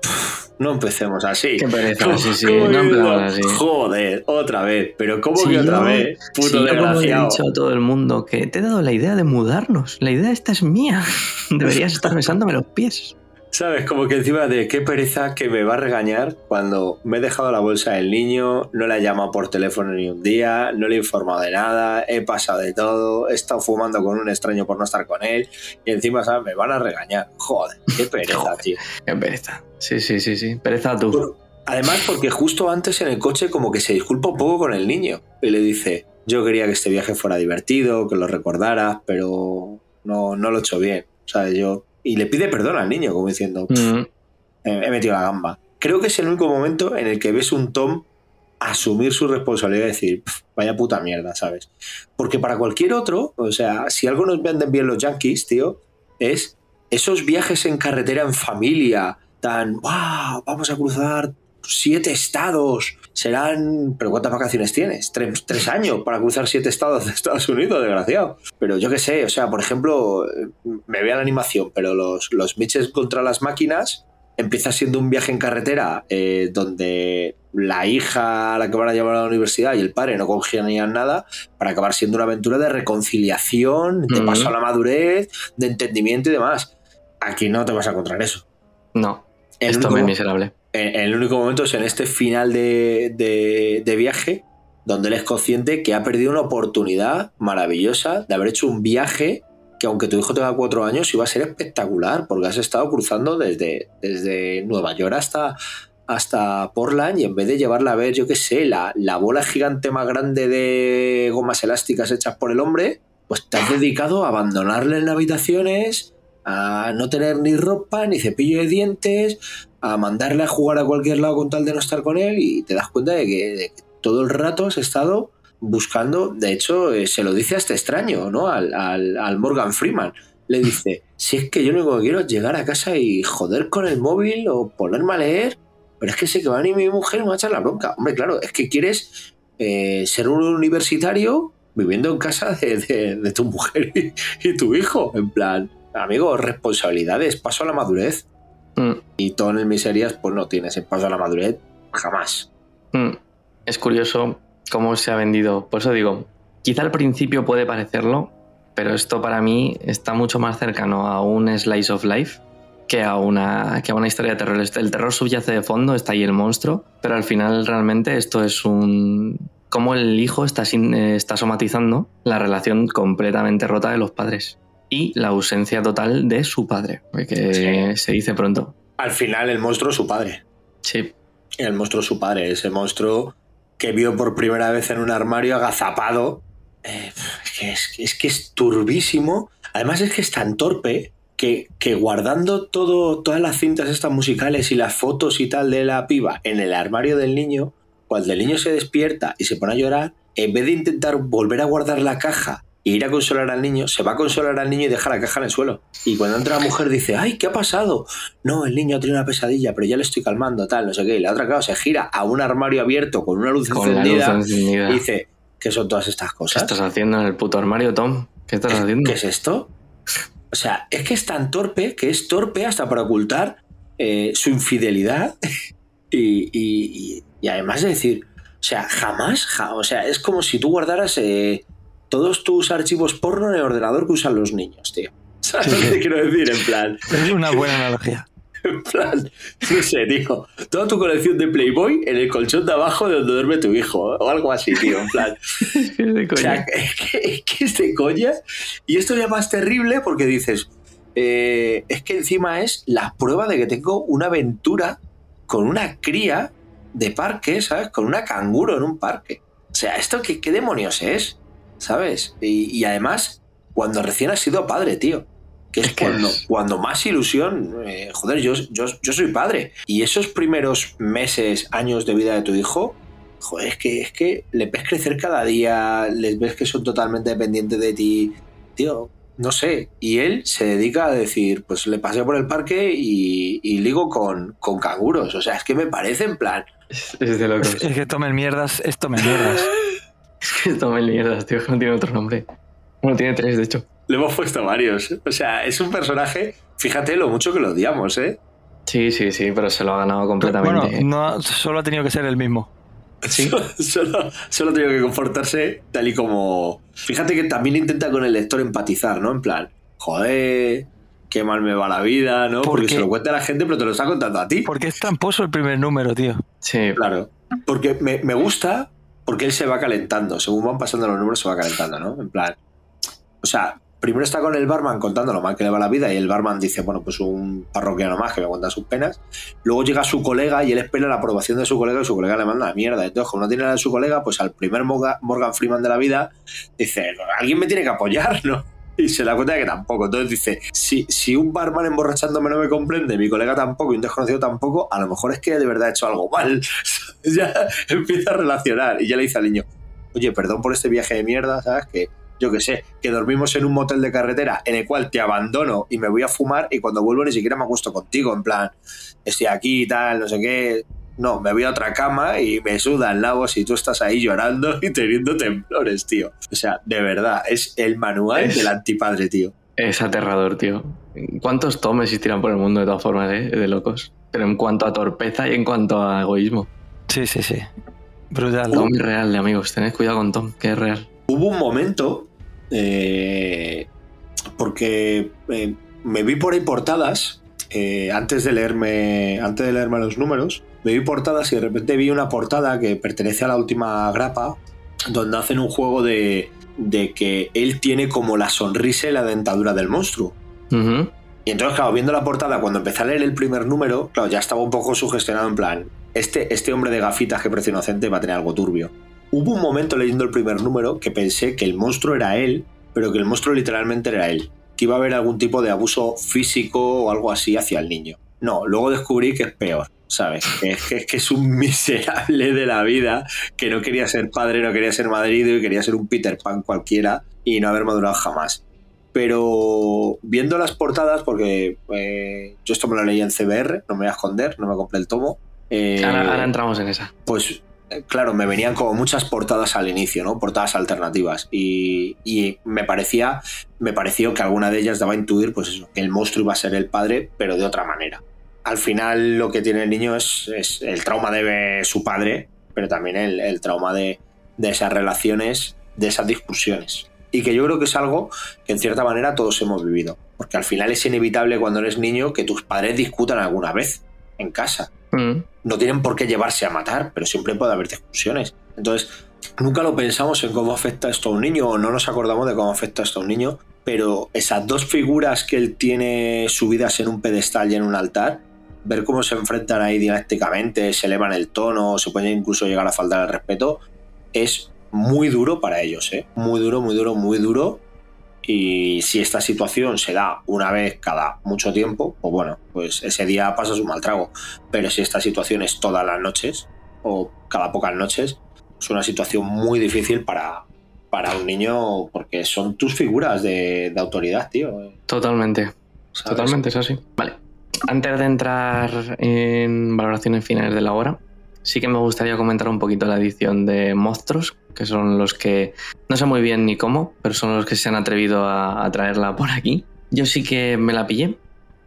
no empecemos así. Qué pereza, ¿Cómo- sí, sí, cómo no empezamos así. Joder, otra vez, pero ¿cómo que otra yo- vez? Puto si yo como he desgraciado. dicho a todo el mundo que te he dado la idea de mudarnos. La idea esta es mía. Deberías estar besándome los pies. ¿Sabes? Como que encima de qué pereza que me va a regañar cuando me he dejado la bolsa del niño, no la he llamado por teléfono ni un día, no le he informado de nada, he pasado de todo, he estado fumando con un extraño por no estar con él y encima, ¿sabes? Me van a regañar. Joder, qué pereza, tío. Qué pereza. Sí, sí, sí, sí. Pereza tú. Además, porque justo antes en el coche como que se disculpa un poco con el niño y le dice, yo quería que este viaje fuera divertido, que lo recordaras, pero no, no lo he hecho bien. ¿Sabes? Yo... Y le pide perdón al niño, como diciendo, "Pff, Mm, he he metido la gamba. Creo que es el único momento en el que ves un Tom asumir su responsabilidad y decir, "Pff, vaya puta mierda, ¿sabes? Porque para cualquier otro, o sea, si algo nos venden bien los yankees, tío, es esos viajes en carretera en familia, tan, wow, vamos a cruzar siete estados, serán, pero ¿cuántas vacaciones tienes? Tres, tres años para cruzar siete estados de Estados Unidos, desgraciado. Pero yo qué sé, o sea, por ejemplo, me vea la animación, pero los, los Mitches contra las máquinas empieza siendo un viaje en carretera eh, donde la hija a la que van a llevar a la universidad y el padre no congenian nada para acabar siendo una aventura de reconciliación, de Ujú. paso a la madurez, de entendimiento y demás. Aquí no te vas a encontrar eso. no. El Esto único- es miserable. En- el único momento es en este final de, de- de viaje donde él es consciente que ha perdido una oportunidad maravillosa de haber hecho un viaje que aunque tu hijo tenga cuatro años iba a ser espectacular porque has estado cruzando desde, desde Nueva York hasta, hasta Portland y en vez de llevarla a ver, yo qué sé, la, la bola gigante más grande de gomas elásticas hechas por el hombre, pues te has dedicado a abandonarle en habitaciones, a no tener ni ropa, ni cepillo de dientes, a mandarle a jugar a cualquier lado con tal de no estar con él y te das cuenta de que, todo el rato has estado buscando, de hecho eh, se lo dice a este extraño, ¿no? Al, al- al Morgan Freeman. Le dice, si es que yo lo único que quiero es llegar a casa y joder con el móvil o ponerme a leer, pero es que sé que va a venir mi mujer y me va a echar la bronca. Hombre, claro, es que quieres eh, ser un universitario viviendo en casa de, de- tu mujer y, y tu hijo. En plan, amigo, responsabilidades, paso a la madurez. Mm, Y todo en el miserias, pues no tienes el paso a la madurez jamás. mm. Es curioso cómo se ha vendido. Por eso digo, quizá al principio puede parecerlo, pero esto para mí está mucho más cercano a un slice of life que a una, que a una historia de terror. El terror subyace de fondo, está ahí el monstruo, pero al final realmente esto es un... cómo el hijo está, sin- eh, está somatizando la relación completamente rota de los padres y la ausencia total de su padre, que se dice pronto. Al final, el monstruo es su padre. Sí, El monstruo es su padre, ese monstruo que vio por primera vez en un armario agazapado. Eh, es, que es, es que es turbísimo. Además, es que es tan torpe que, que guardando todo, todas las cintas estas musicales y las fotos y tal de la piba en el armario del niño, cuando el niño se despierta y se pone a llorar, en vez de intentar volver a guardar la caja e ir a consolar al niño, se va a consolar al niño y deja la caja en el suelo. Y cuando entra la mujer dice, ay, ¿qué ha pasado? No, el niño ha tenido una pesadilla, pero ya le estoy calmando, tal, no sé qué. Y la otra, claro, se gira a un armario abierto con una luz con la luz encendida y dice, ¿qué son todas estas ¿Qué cosas? estás haciendo en el puto armario, Tom? ¿Qué estás haciendo? ¿Qué es esto? O sea, es que es tan torpe que es torpe hasta para ocultar eh, su infidelidad y, y- y- y además de decir, o sea, jamás, ja- o sea, es como si tú guardaras eh, todos tus archivos porno en el ordenador que usan los niños, tío. ¿Sabes lo que quiero decir? En plan, Es una buena analogía. en plan, no sé, tío, toda tu colección de Playboy en el colchón de abajo de donde duerme tu hijo, o algo así, tío, en plan. O sea, es que, es que es de coña. Y esto ya más terrible porque dices, eh, es que encima es la prueba de que tengo una aventura con una cría de parque, ¿sabes? Con una canguro en un parque. O sea, ¿esto qué, qué demonios es? ¿Sabes? Y, y además, cuando recién has sido padre, tío. Que es, que cuando, es- cuando más ilusión. eh, joder, yo, yo, yo soy padre. Y esos primeros meses, años de vida de tu hijo, joder, es que, es que les ves crecer cada día, les ves que son totalmente dependientes de ti. Tío, no sé, y él se dedica a decir, pues le paseo por el parque y, y ligo con, con canguros. O sea, es que me parece en plan. Es, es de locos. Es que tomen mierdas, es tomen mierdas. Es que tomen mierdas, tío, que no tiene otro nombre. Bueno, tiene tres, de hecho. Le hemos puesto varios. O sea, es un personaje, fíjate lo mucho que lo odiamos, ¿eh? Sí, sí, sí, pero se lo ha ganado completamente. Bueno, no, solo ha tenido que ser el mismo. Sí. solo, solo ha tenido que comportarse tal y como. Fíjate que también intenta con el lector empatizar, ¿no? En plan, joder, qué mal me va la vida, ¿no? ¿Por Porque qué? se lo cuenta a la gente, pero te lo está contando a ti. Porque es tramposo el primer número, tío. Sí, Claro. Porque me, me gusta porque él se va calentando. Según van pasando los números, se va calentando, ¿no? En plan. O sea, primero está con el barman contando lo mal que le va la vida y el barman dice, bueno, pues un parroquiano más que me cuenta sus penas. Luego llega su colega y él espera la aprobación de su colega y su colega le manda mierda. Entonces, como no tiene la de su colega, pues al primer Morga- Morgan Freeman de la vida dice, alguien me tiene que apoyar, ¿no? Y se da cuenta de que tampoco. Entonces dice, si, si un barman emborrachándome no me comprende, mi colega tampoco y un desconocido tampoco, a lo mejor es que de verdad he hecho algo mal. ya empieza a relacionar y ya le dice al niño, oye, perdón por este viaje de mierda, ¿sabes? Que yo qué sé, que dormimos en un motel de carretera en el cual te abandono y me voy a fumar y cuando vuelvo ni siquiera me acuesto contigo, en plan, estoy aquí y tal, no sé qué. No, me voy a otra cama y me sudan labos y tú estás ahí llorando y teniendo temblores, tío. O sea, de verdad, es el manual Es- del antipadre, tío. es aterrador, tío. ¿Cuántos tomes existirán por el mundo de todas formas, eh? De locos. Pero en cuanto a torpeza y en cuanto a egoísmo. Sí, sí, sí. Brutal. Tom es real, amigos. Tened cuidado con Tom, que es real. Hubo un momento, eh, porque eh, me vi por ahí portadas, eh, antes, de leerme, antes de leerme los números, me vi portadas y de repente vi una portada que pertenece a la última grapa, donde hacen un juego de, de que él tiene como la sonrisa y la dentadura del monstruo. Y entonces, claro, viendo la portada, cuando empecé a leer el primer número, claro, ya estaba un poco sugestionado en plan, este, este hombre de gafitas que parece inocente va a tener algo turbio. Hubo un momento leyendo el primer número que pensé que el monstruo era él, pero que el monstruo literalmente era él. Que iba a haber algún tipo de abuso físico o algo así hacia el niño. No, luego descubrí que es peor, ¿sabes? Que es, que es un miserable de la vida, que no quería ser padre, no quería ser madrido y quería ser un Peter Pan cualquiera y no haber madurado jamás pero viendo las portadas, porque eh, yo esto me lo leí en CBR, no me voy a esconder, no me compré el tomo. Eh, Ahora, ahora entramos en esa. pues eh, claro, me venían como muchas portadas al inicio, ¿no? Portadas alternativas. Y, y me parecía, me pareció que alguna de ellas daba a intuir, pues eso, que el monstruo iba a ser el padre, pero de otra manera. Al final lo que tiene el niño es, es el trauma de su padre, pero también el, el trauma de, de esas relaciones, de esas discusiones. Y que yo creo que es algo que en cierta manera todos hemos vivido. Porque al final es inevitable cuando eres niño que tus padres discutan alguna vez en casa Mm. no tienen por qué llevarse a matar, pero siempre puede haber discusiones. Entonces, nunca lo pensamos en cómo afecta esto a un niño, o no nos acordamos de cómo afecta esto a un niño, pero esas dos figuras que él tiene subidas en un pedestal y en un altar, ver cómo se enfrentan ahí dialécticamente, se elevan el tono, se pueden incluso llegar a faltar el respeto, es muy duro para ellos, ¿eh? Muy duro, muy duro, muy duro. Y si esta situación se da una vez cada mucho tiempo, pues bueno, pues ese día pasa su mal trago. Pero si esta situación es todas las noches o cada pocas noches, es una situación muy difícil para, para un niño porque son tus figuras de, de autoridad, tío. Totalmente. ¿sabes? Totalmente, es así. Vale. Antes de entrar en valoraciones finales de la obra, sí que me gustaría comentar un poquito la edición de monstruos, que son los que no sé muy bien ni cómo, pero son los que se han atrevido a, traerla por aquí. Yo sí que me la pillé.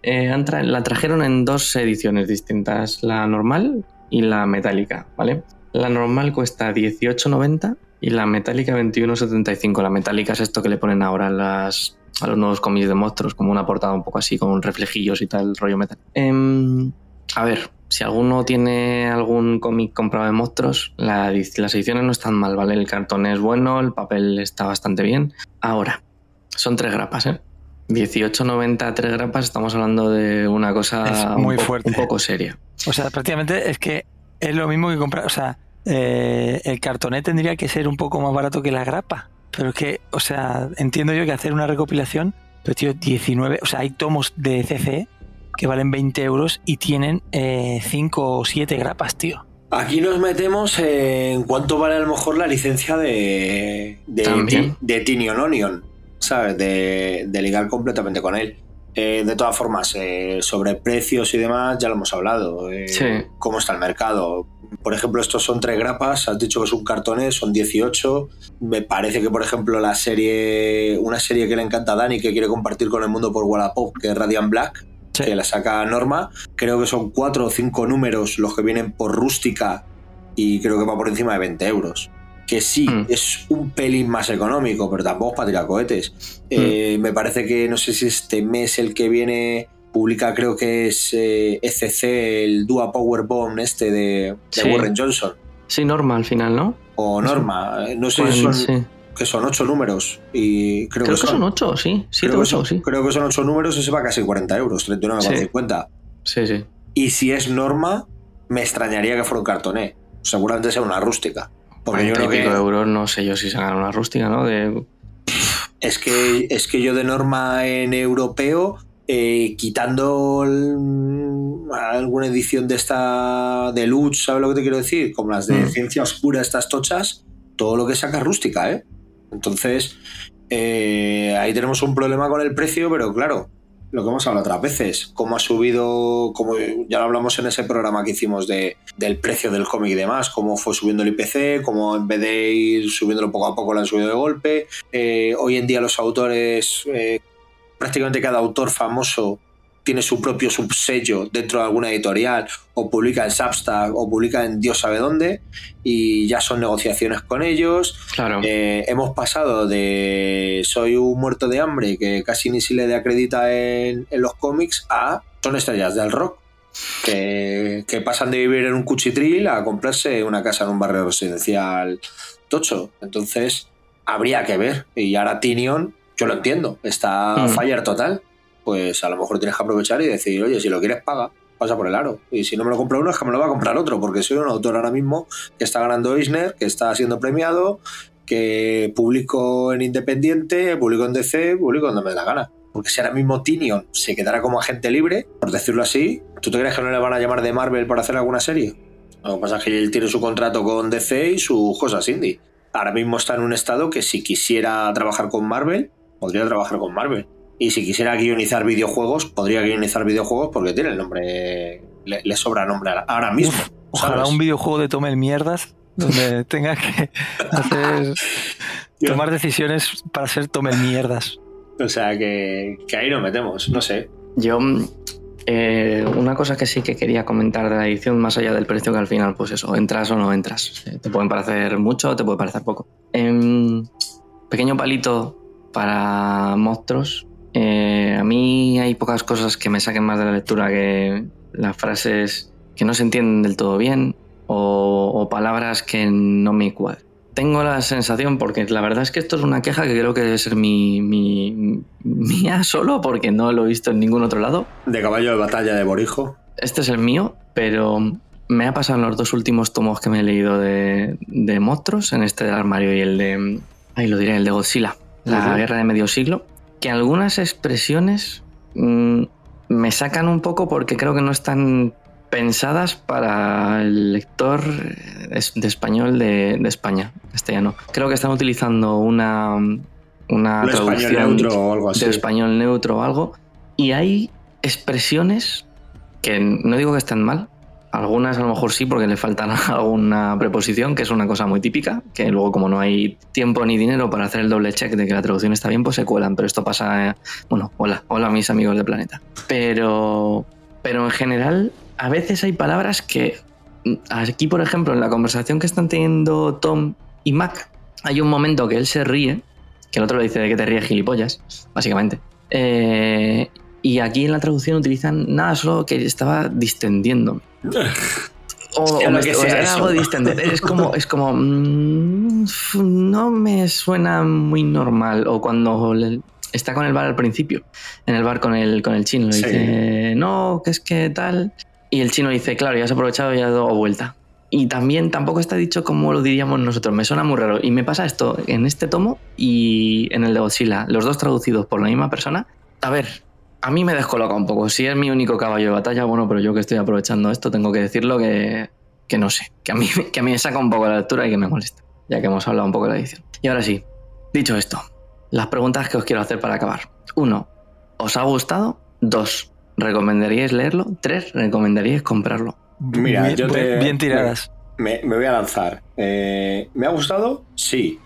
Eh, la trajeron en dos ediciones distintas, la normal y la metálica, ¿vale? La normal cuesta 18.90 y la metálica 21.75. La metálica es esto que le ponen ahora las, a los nuevos cómics de monstruos, como una portada un poco así, con reflejillos y tal, rollo metal. Em, a ver, si alguno tiene algún cómic comprado de monstruos, la las ediciones no están mal, ¿vale? El cartón es bueno, el papel está bastante bien. Ahora, son tres grapas, ¿eh? 18.90 tres grapas, estamos hablando de una cosa un muy po- fuerte. un poco seria. O sea, prácticamente es que es lo mismo que comprar. O sea, eh, el cartonet tendría que ser un poco más barato que la grapa. Pero es que, o sea, entiendo yo que hacer una recopilación, pero tío, 19. O sea, hay tomos de CC que valen 20 euros y tienen 5 o 7 grapas, tío. Aquí nos metemos en cuánto vale a lo mejor la licencia de, de, de Tinion Onion. ¿sabes? De, de ligar completamente con él. Eh, de todas formas, eh, sobre precios y demás, ya lo hemos hablado. Eh, Sí. ¿Cómo está el mercado? Por ejemplo, estos son tres grapas, has dicho que es un cartonés, son 18. Me parece que, por ejemplo, la serie, una serie que le encanta a Dani, que quiere compartir con el mundo por Wallapop, que es Radiant Black, que la saca Norma, creo que son cuatro o cinco números los que vienen por rústica y creo que va por encima de 20 euros. Que sí, es un pelín más económico, pero tampoco es para tirar cohetes. Eh, me parece que no sé si este mes el que viene publica, creo que es eh, ECC, el Dua Power Bomb este de, de Sí. Warren Johnson. Sí, Norma al final, ¿no? O Norma, eh, no sé Pues, si son, sí. Que son ocho números. Y creo, Creo que son ocho, sí. Siete creo, o que son, ocho, sí. creo que son ocho números y se va casi 40 euros, 39,50. Sí, sí. Y si es norma, me extrañaría que fuera un cartoné. Seguramente sea una rústica. Porque yo 40 creo que euros, no sé yo si sacan una rústica, ¿no? De... es que es que yo de norma en europeo, eh, quitando el- alguna edición de esta de Lutz, ¿sabes lo que te quiero decir? Como las de Mm. ciencia oscura, estas tochas, todo lo que saca es rústica, ¿eh? Entonces, eh, ahí tenemos un problema con el precio, pero claro, lo que hemos hablado otras veces, cómo ha subido, como ya lo hablamos en ese programa que hicimos de, del precio del cómic y demás, cómo fue subiendo el IPC, cómo en vez de ir subiéndolo poco a poco lo han subido de golpe. Eh, hoy en día los autores, eh, prácticamente cada autor famoso tiene su propio subsello dentro de alguna editorial, o publica en Substack, o publica en Dios sabe dónde, y ya son negociaciones con ellos. Claro. Eh, hemos pasado de soy un muerto de hambre que casi ni se le acredita en, en los cómics a son estrellas del rock. Que, que pasan de vivir en un cuchitril a comprarse una casa en un barrio residencial tocho. Entonces, habría que ver. Y ahora Tinion, yo lo entiendo, está Mm. fire total. Pues a lo mejor tienes que aprovechar y decir, oye, si lo quieres, paga, pasa por el aro. Y si no me lo compra uno, es que me lo va a comprar otro, porque soy un autor ahora mismo que está ganando Eisner, que está siendo premiado, que publico en Independiente, publico en DC, publico donde me dé la gana. Porque si ahora mismo Tinion se quedara como agente libre, por decirlo así, ¿tú te crees que no le van a llamar de Marvel para hacer alguna serie? Lo que pasa es que él tiene su contrato con DC y sus cosas indie. Ahora mismo está en un estado que si quisiera trabajar con Marvel, podría trabajar con Marvel. Y si quisiera guionizar videojuegos, podría guionizar videojuegos porque tiene el nombre, le, le sobra nombre ahora- mismo. Ojalá ¿sabes? un videojuego de tome el mierdas donde tenga que hacer tomar decisiones para ser tome el mierdas. O sea que, que ahí nos metemos, no sé. Yo, mm, eh, una cosa que sí que quería comentar de la edición, más allá del precio, que al final, pues eso, entras o no entras. Eh, Te pueden parecer mucho o te puede parecer poco. Em, pequeño palito para monstruos. Eh, a mí hay pocas cosas que me saquen más de la lectura que las frases que no se entienden del todo bien o, o palabras que no me cuadran. Tengo la sensación, porque la verdad es que esto es una queja que creo que debe ser mi, mi- mía solo, porque no lo he visto en ningún otro lado. De caballo de batalla de Borijo. Este es el mío, pero me ha pasado en los dos últimos tomos que me he leído de, de monstruos, en este del armario y el de. Ahí lo diré, el de Godzilla, la guerra de medio siglo, que algunas expresiones mm, me sacan un poco porque creo que no están pensadas para el lector es- de español de, de España, castellano. Creo que están utilizando una, una Un español traducción neutro o algo así. de español neutro o algo, y hay expresiones que no digo que estén mal, algunas a lo mejor sí porque le faltan alguna preposición, que es una cosa muy típica, que luego como no hay tiempo ni dinero para hacer el doble check de que la traducción está bien, pues se cuelan, pero esto pasa, eh, bueno, hola, hola mis amigos de Planeta. Pero, pero en general, a veces hay palabras que, mm, aquí por ejemplo, en la conversación que están teniendo Tom y Mac, hay un momento que él se ríe, que el otro le dice de que te ríes gilipollas, básicamente. Eh, y aquí en la traducción utilizan nada, solo que estaba distendiéndome. O, o me- que o sea algo de distender. Es como, es como mm, f- no me suena muy normal. O cuando le- está con el bar al principio, en el bar con el, con el chino, le Sí. dice, no, que es que tal. Y el chino dice, claro, ya has aprovechado y ya has dado vuelta. Y también tampoco está dicho como lo diríamos nosotros. Me suena muy raro. Y me pasa esto en este tomo y en el de Godzilla, los dos traducidos por la misma persona. A ver, a mí me descoloca un poco. Si es mi único caballo de batalla, bueno, pero yo que estoy aprovechando esto, tengo que decirlo que, que no sé. Que a, mí, que a mí me saca un poco la lectura y que me molesta. Ya que hemos hablado un poco de la edición. Y ahora sí, dicho esto, las preguntas que os quiero hacer para acabar. Uno, ¿os ha gustado? Dos, ¿recomendaríais leerlo? Tres, ¿recomendaríais comprarlo? Mira, bien, yo te. bien tiradas. Me, me voy a lanzar. Eh, ¿Me ha gustado? Sí.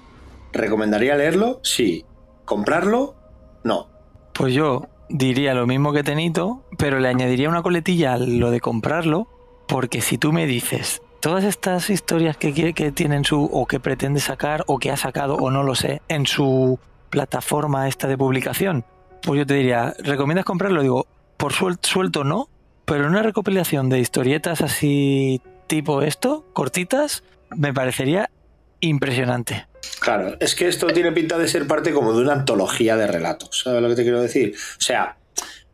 ¿Recomendaría leerlo? Sí. ¿Comprarlo? No. Pues yo diría lo mismo que Tenito, pero le añadiría una coletilla a lo de comprarlo, porque si tú me dices todas estas historias que, quiere- que tienen su o que pretende sacar o que ha sacado o no lo sé en su plataforma esta de publicación, pues yo te diría, ¿recomiendas comprarlo? Digo, por suel- suelto no, pero una recopilación de historietas así tipo esto, cortitas, me parecería impresionante. Claro, es que esto tiene pinta de ser parte como de una antología de relatos. ¿Sabes lo que te quiero decir? O sea,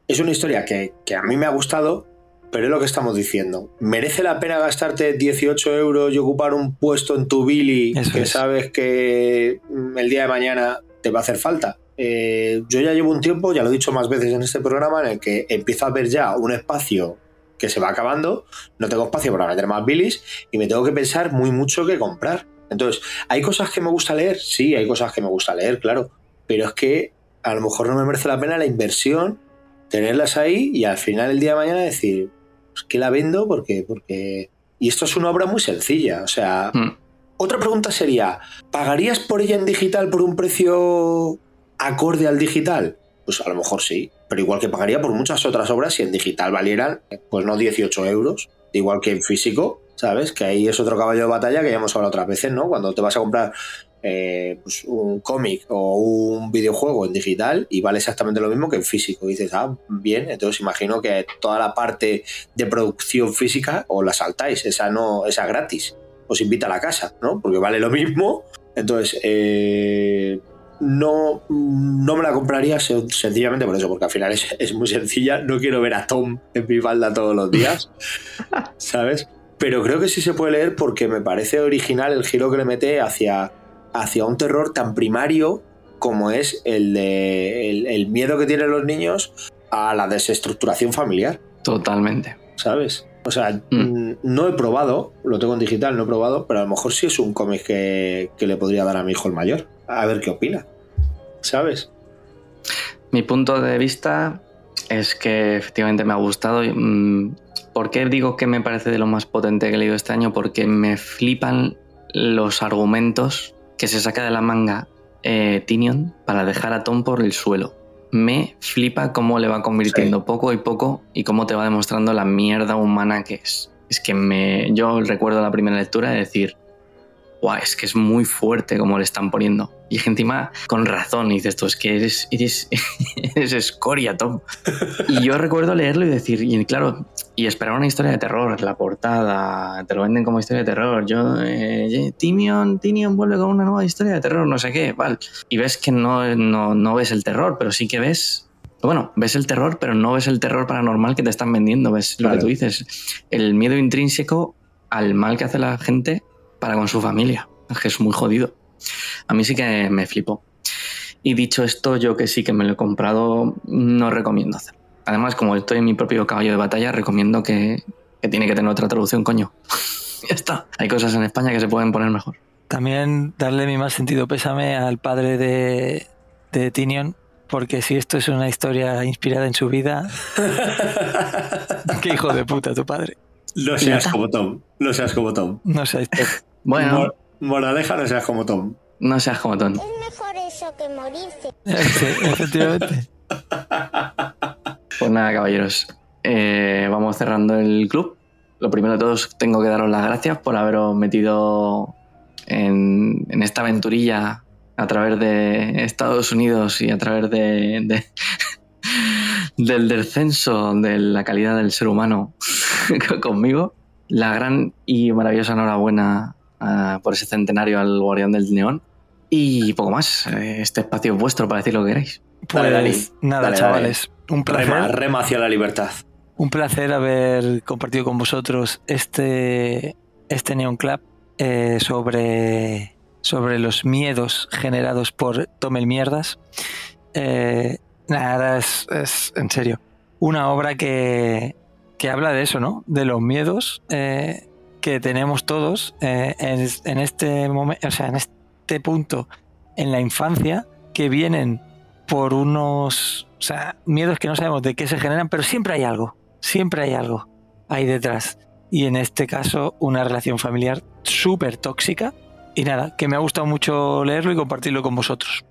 es una historia que, que a mí me ha gustado, pero es lo que estamos diciendo. ¿Merece la pena gastarte 18 euros y ocupar un puesto en tu Billy Eso que es. sabes que mm, el día de mañana te va a hacer falta? Eh, yo ya llevo un tiempo, ya lo he dicho más veces en este programa, en el que empiezo a ver ya un espacio que se va acabando, no tengo espacio para meter más bilis y me tengo que pensar muy mucho qué comprar. Entonces, ¿hay cosas que me gusta leer? Sí, hay cosas que me gusta leer, claro. Pero es que a lo mejor no me merece la pena la inversión, tenerlas ahí y al final el día de mañana decir, pues que la vendo porque, porque... Y esto es una obra muy sencilla. O sea, Mm. otra pregunta sería, ¿pagarías por ella en digital por un precio acorde al digital? Pues a lo mejor sí, pero igual que pagaría por muchas otras obras si en digital valieran, pues no 18 euros, igual que en físico, ¿sabes? Que ahí es otro caballo de batalla que ya hemos hablado otras veces, ¿no? Cuando te vas a comprar eh, pues, un cómic o un videojuego en digital y vale exactamente lo mismo que en físico. Dices, ah, bien, entonces imagino que toda la parte de producción física os la saltáis, esa no, esa gratis. Os invita a la casa, ¿no? Porque vale lo mismo. Entonces, eh, no, no me la compraría sen- sencillamente por eso, porque al final es, es muy sencilla. No quiero ver a Tom en mi falda todos los días, ¿sabes? Pero creo que sí se puede leer porque me parece original el giro que le mete hacia, hacia un terror tan primario como es el, de, el, el miedo que tienen los niños a la desestructuración familiar, Totalmente. ¿sabes? O sea, mm, no he probado, lo tengo en digital, no he probado, pero a lo mejor sí es un cómic que, que le podría dar a mi hijo el mayor. A ver qué opina, ¿sabes? Mi punto de vista es que efectivamente me ha gustado. y, mm, ¿Por qué digo que me parece de lo más potente que he leído este año? Porque me flipan los argumentos que se saca de la manga eh, Tinion para dejar a Tom por el suelo. Me flipa cómo le va convirtiendo poco y poco y cómo te va demostrando la mierda humana que es. Es que me, yo recuerdo la primera lectura de decir, guau, es que es muy fuerte como le están poniendo. Y encima, con razón, y dices tú, es que eres, eres, eres escoria, Tom. Y yo recuerdo leerlo y decir, y claro, y esperar una historia de terror, la portada, te lo venden como historia de terror. Yo, eh, Tinion, Tinion vuelve con una nueva historia de terror, no sé qué, vale. Y ves que no, no, no ves el terror, pero sí que ves. Bueno, ves el terror, pero no ves el terror paranormal que te están vendiendo. Ves lo que tú dices. El miedo intrínseco al mal que hace la gente para con su familia. Que es muy jodido. A mí sí que me flipó. Y dicho esto, yo que sí que me lo he comprado, no recomiendo hacerlo. Además, como estoy en mi propio caballo de batalla, recomiendo que, que tiene que tener otra traducción, coño. ya está. Hay cosas en España que se pueden poner mejor. También darle mi más sentido pésame al padre de, de Tinion, porque si esto es una historia inspirada en su vida, qué hijo de puta tu padre. No seas como Tom, no seas como Tom. No sé. Bueno, Mor- moraleja, no seas como Tom. no seas como Tom. Mejor eso que morirse. Sí, efectivamente. Pues nada, caballeros. Eh, vamos cerrando el club. Lo primero de todos, tengo que daros las gracias por haberos metido en, en esta aventurilla a través de Estados Unidos y a través de, de- del descenso de la calidad del ser humano conmigo. La gran y maravillosa enhorabuena ah, por ese centenario al Guardián del Neón. Y poco más. Eh, Este espacio es vuestro para decir lo que queráis. Pues Dale, Dani. nada, Dale, chavales. Un placer. Rema, rema hacia la libertad. Un placer haber compartido con vosotros este, este Neon Club eh, sobre, sobre los miedos generados por Tomel Mierdas. Eh, nada, es, es en serio. Una obra que, que habla de eso, ¿no? De los miedos eh, que tenemos todos en, en este momento, o sea, en este punto en la infancia que vienen por unos sea, miedos que no sabemos de qué se generan, pero siempre hay algo, siempre hay algo ahí detrás. Y en este caso, una relación familiar súper tóxica. Y nada, que me ha gustado mucho leerlo y compartirlo con vosotros.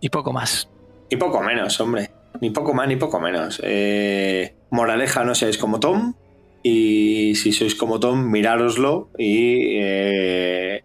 Y poco más. Y poco menos, hombre. Ni poco más ni poco menos. Eh, moraleja, no seáis como Tom. Y si sois como Tom, mirároslo. Y. eh,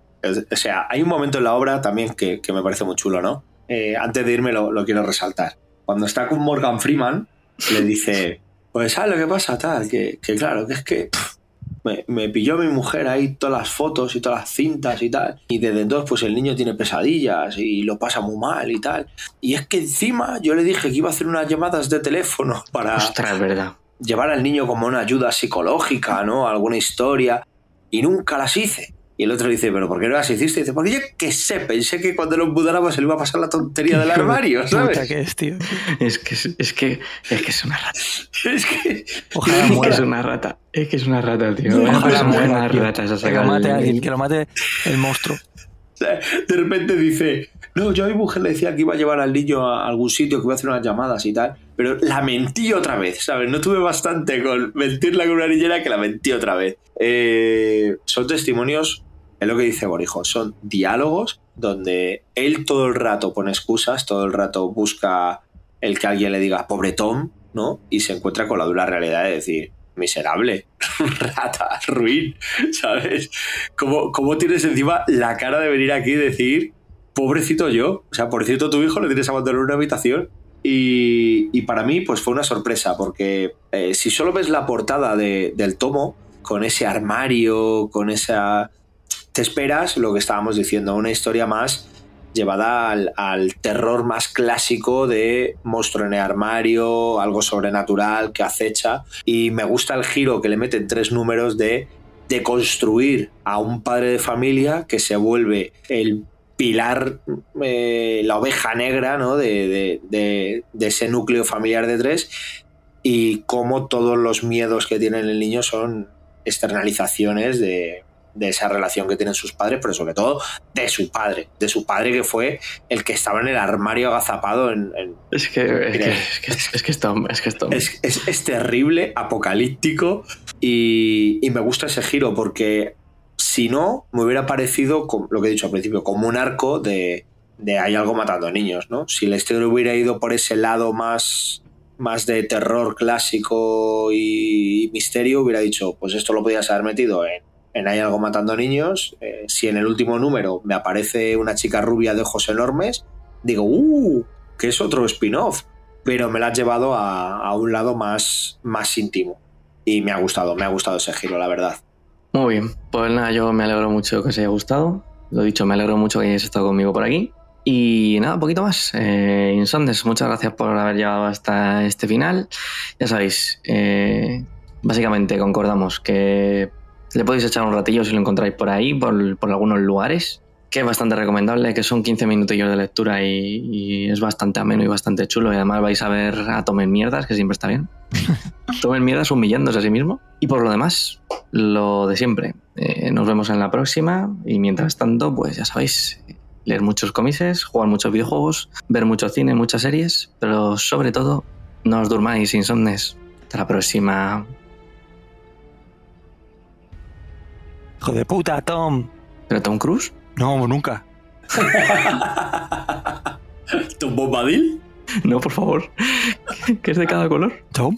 o sea, hay un momento en la obra también que, que me parece muy chulo, ¿no? Eh, antes de irme lo quiero resaltar. Cuando está con Morgan Freeman, le dice: Pues, ¿sabes lo que pasa? Tal, que, que claro, que es que. pff, me, me pilló mi mujer ahí todas las fotos y todas las cintas y tal. Y desde entonces, pues el niño tiene pesadillas y lo pasa muy mal y tal. Y es que encima yo le dije que iba a hacer unas llamadas de teléfono para Ostras, verdad. llevar al niño como una ayuda psicológica, ¿no? Alguna historia. Y nunca las hice. Y el otro dice, ¿pero por qué no las hiciste? Y dice, porque yo qué sé, pensé que cuando lo mudáramos se le iba a pasar la tontería del armario, ¿sabes? que es, tío. Es que es, es que es que es una rata. Es que. Ojalá Es que muera. es una rata. Es que es una rata, tío. Ojalá es muera, una tío. rata esa Que lo mate el- alguien, que lo mate el monstruo. De repente dice, no, yo a mi mujer le decía que iba a llevar al niño a algún sitio, que iba a hacer unas llamadas y tal, pero la mentí otra vez, ¿sabes? No tuve bastante con mentirla con una niñera que la mentí otra vez. Eh, son testimonios, es lo que dice Borijo, son diálogos donde él todo el rato pone excusas, todo el rato busca el que alguien le diga, pobre Tom, ¿no? Y se encuentra con la dura realidad de decir, miserable, rata, ruin, ¿sabes? ¿Cómo, ¿Cómo tienes encima la cara de venir aquí y decir, pobrecito yo? O sea, pobrecito tu hijo, le tienes abandonado en una habitación. Y, y para mí, pues fue una sorpresa, porque eh, si solo ves la portada de- del tomo, con ese armario, con esa... Te esperas lo que estábamos diciendo, una historia más llevada al, terror más clásico de monstruo en el armario, algo sobrenatural que acecha. Y me gusta el giro que le meten tres números de, de construir a un padre de familia que se vuelve el pilar, eh, la oveja negra ¿no? de, de- de- de ese núcleo familiar de tres y cómo todos los miedos que tiene el niño son externalizaciones de, de esa relación que tienen sus padres, pero sobre todo de su padre, de su padre que fue el que estaba en el armario agazapado en, en- Es que es que es que es que es Tom, es que es Tom. es, es- es terrible, apocalíptico y, y me gusta ese giro porque si no, me hubiera parecido, como lo que he dicho al principio, como un arco de, de hay algo matando a niños, ¿no? Si la historia hubiera ido por ese lado más, más de terror clásico y misterio, hubiera dicho, pues esto lo podías haber metido en, en hay algo matando niños. Eh, si en el último número me aparece una chica rubia de ojos enormes, digo, ¡uh! Que es otro spin-off pero me la has llevado a, a un lado más, más íntimo. Y me ha gustado, me ha gustado ese giro, la verdad. Muy bien, pues nada, yo me alegro mucho que os haya gustado. Lo dicho, me alegro mucho que hayáis estado conmigo por aquí. Y nada, un poquito más. Eh, Insondes, muchas gracias por haber llegado hasta este final. Ya sabéis, eh, básicamente concordamos que le podéis echar un ratillo si lo encontráis por ahí, por, por algunos lugares, que es bastante recomendable, que son 15 minutillos de lectura y, y es bastante ameno y bastante chulo. Y además vais a ver a Tomen Mierdas, que siempre está bien. Tomen Mierdas humillándose a sí mismo. Y por lo demás, lo de siempre. Eh, nos vemos en la próxima y mientras tanto, pues ya sabéis, leer muchos cómics, jugar muchos videojuegos, ver mucho cine, muchas series, pero sobre todo, no os durmáis insomnes. Hasta la próxima. Hijo de puta, Tom. ¿Pero Tom Cruise? No, nunca. ¿Tom Bombadil? No, por favor. que es de cada color. Tom.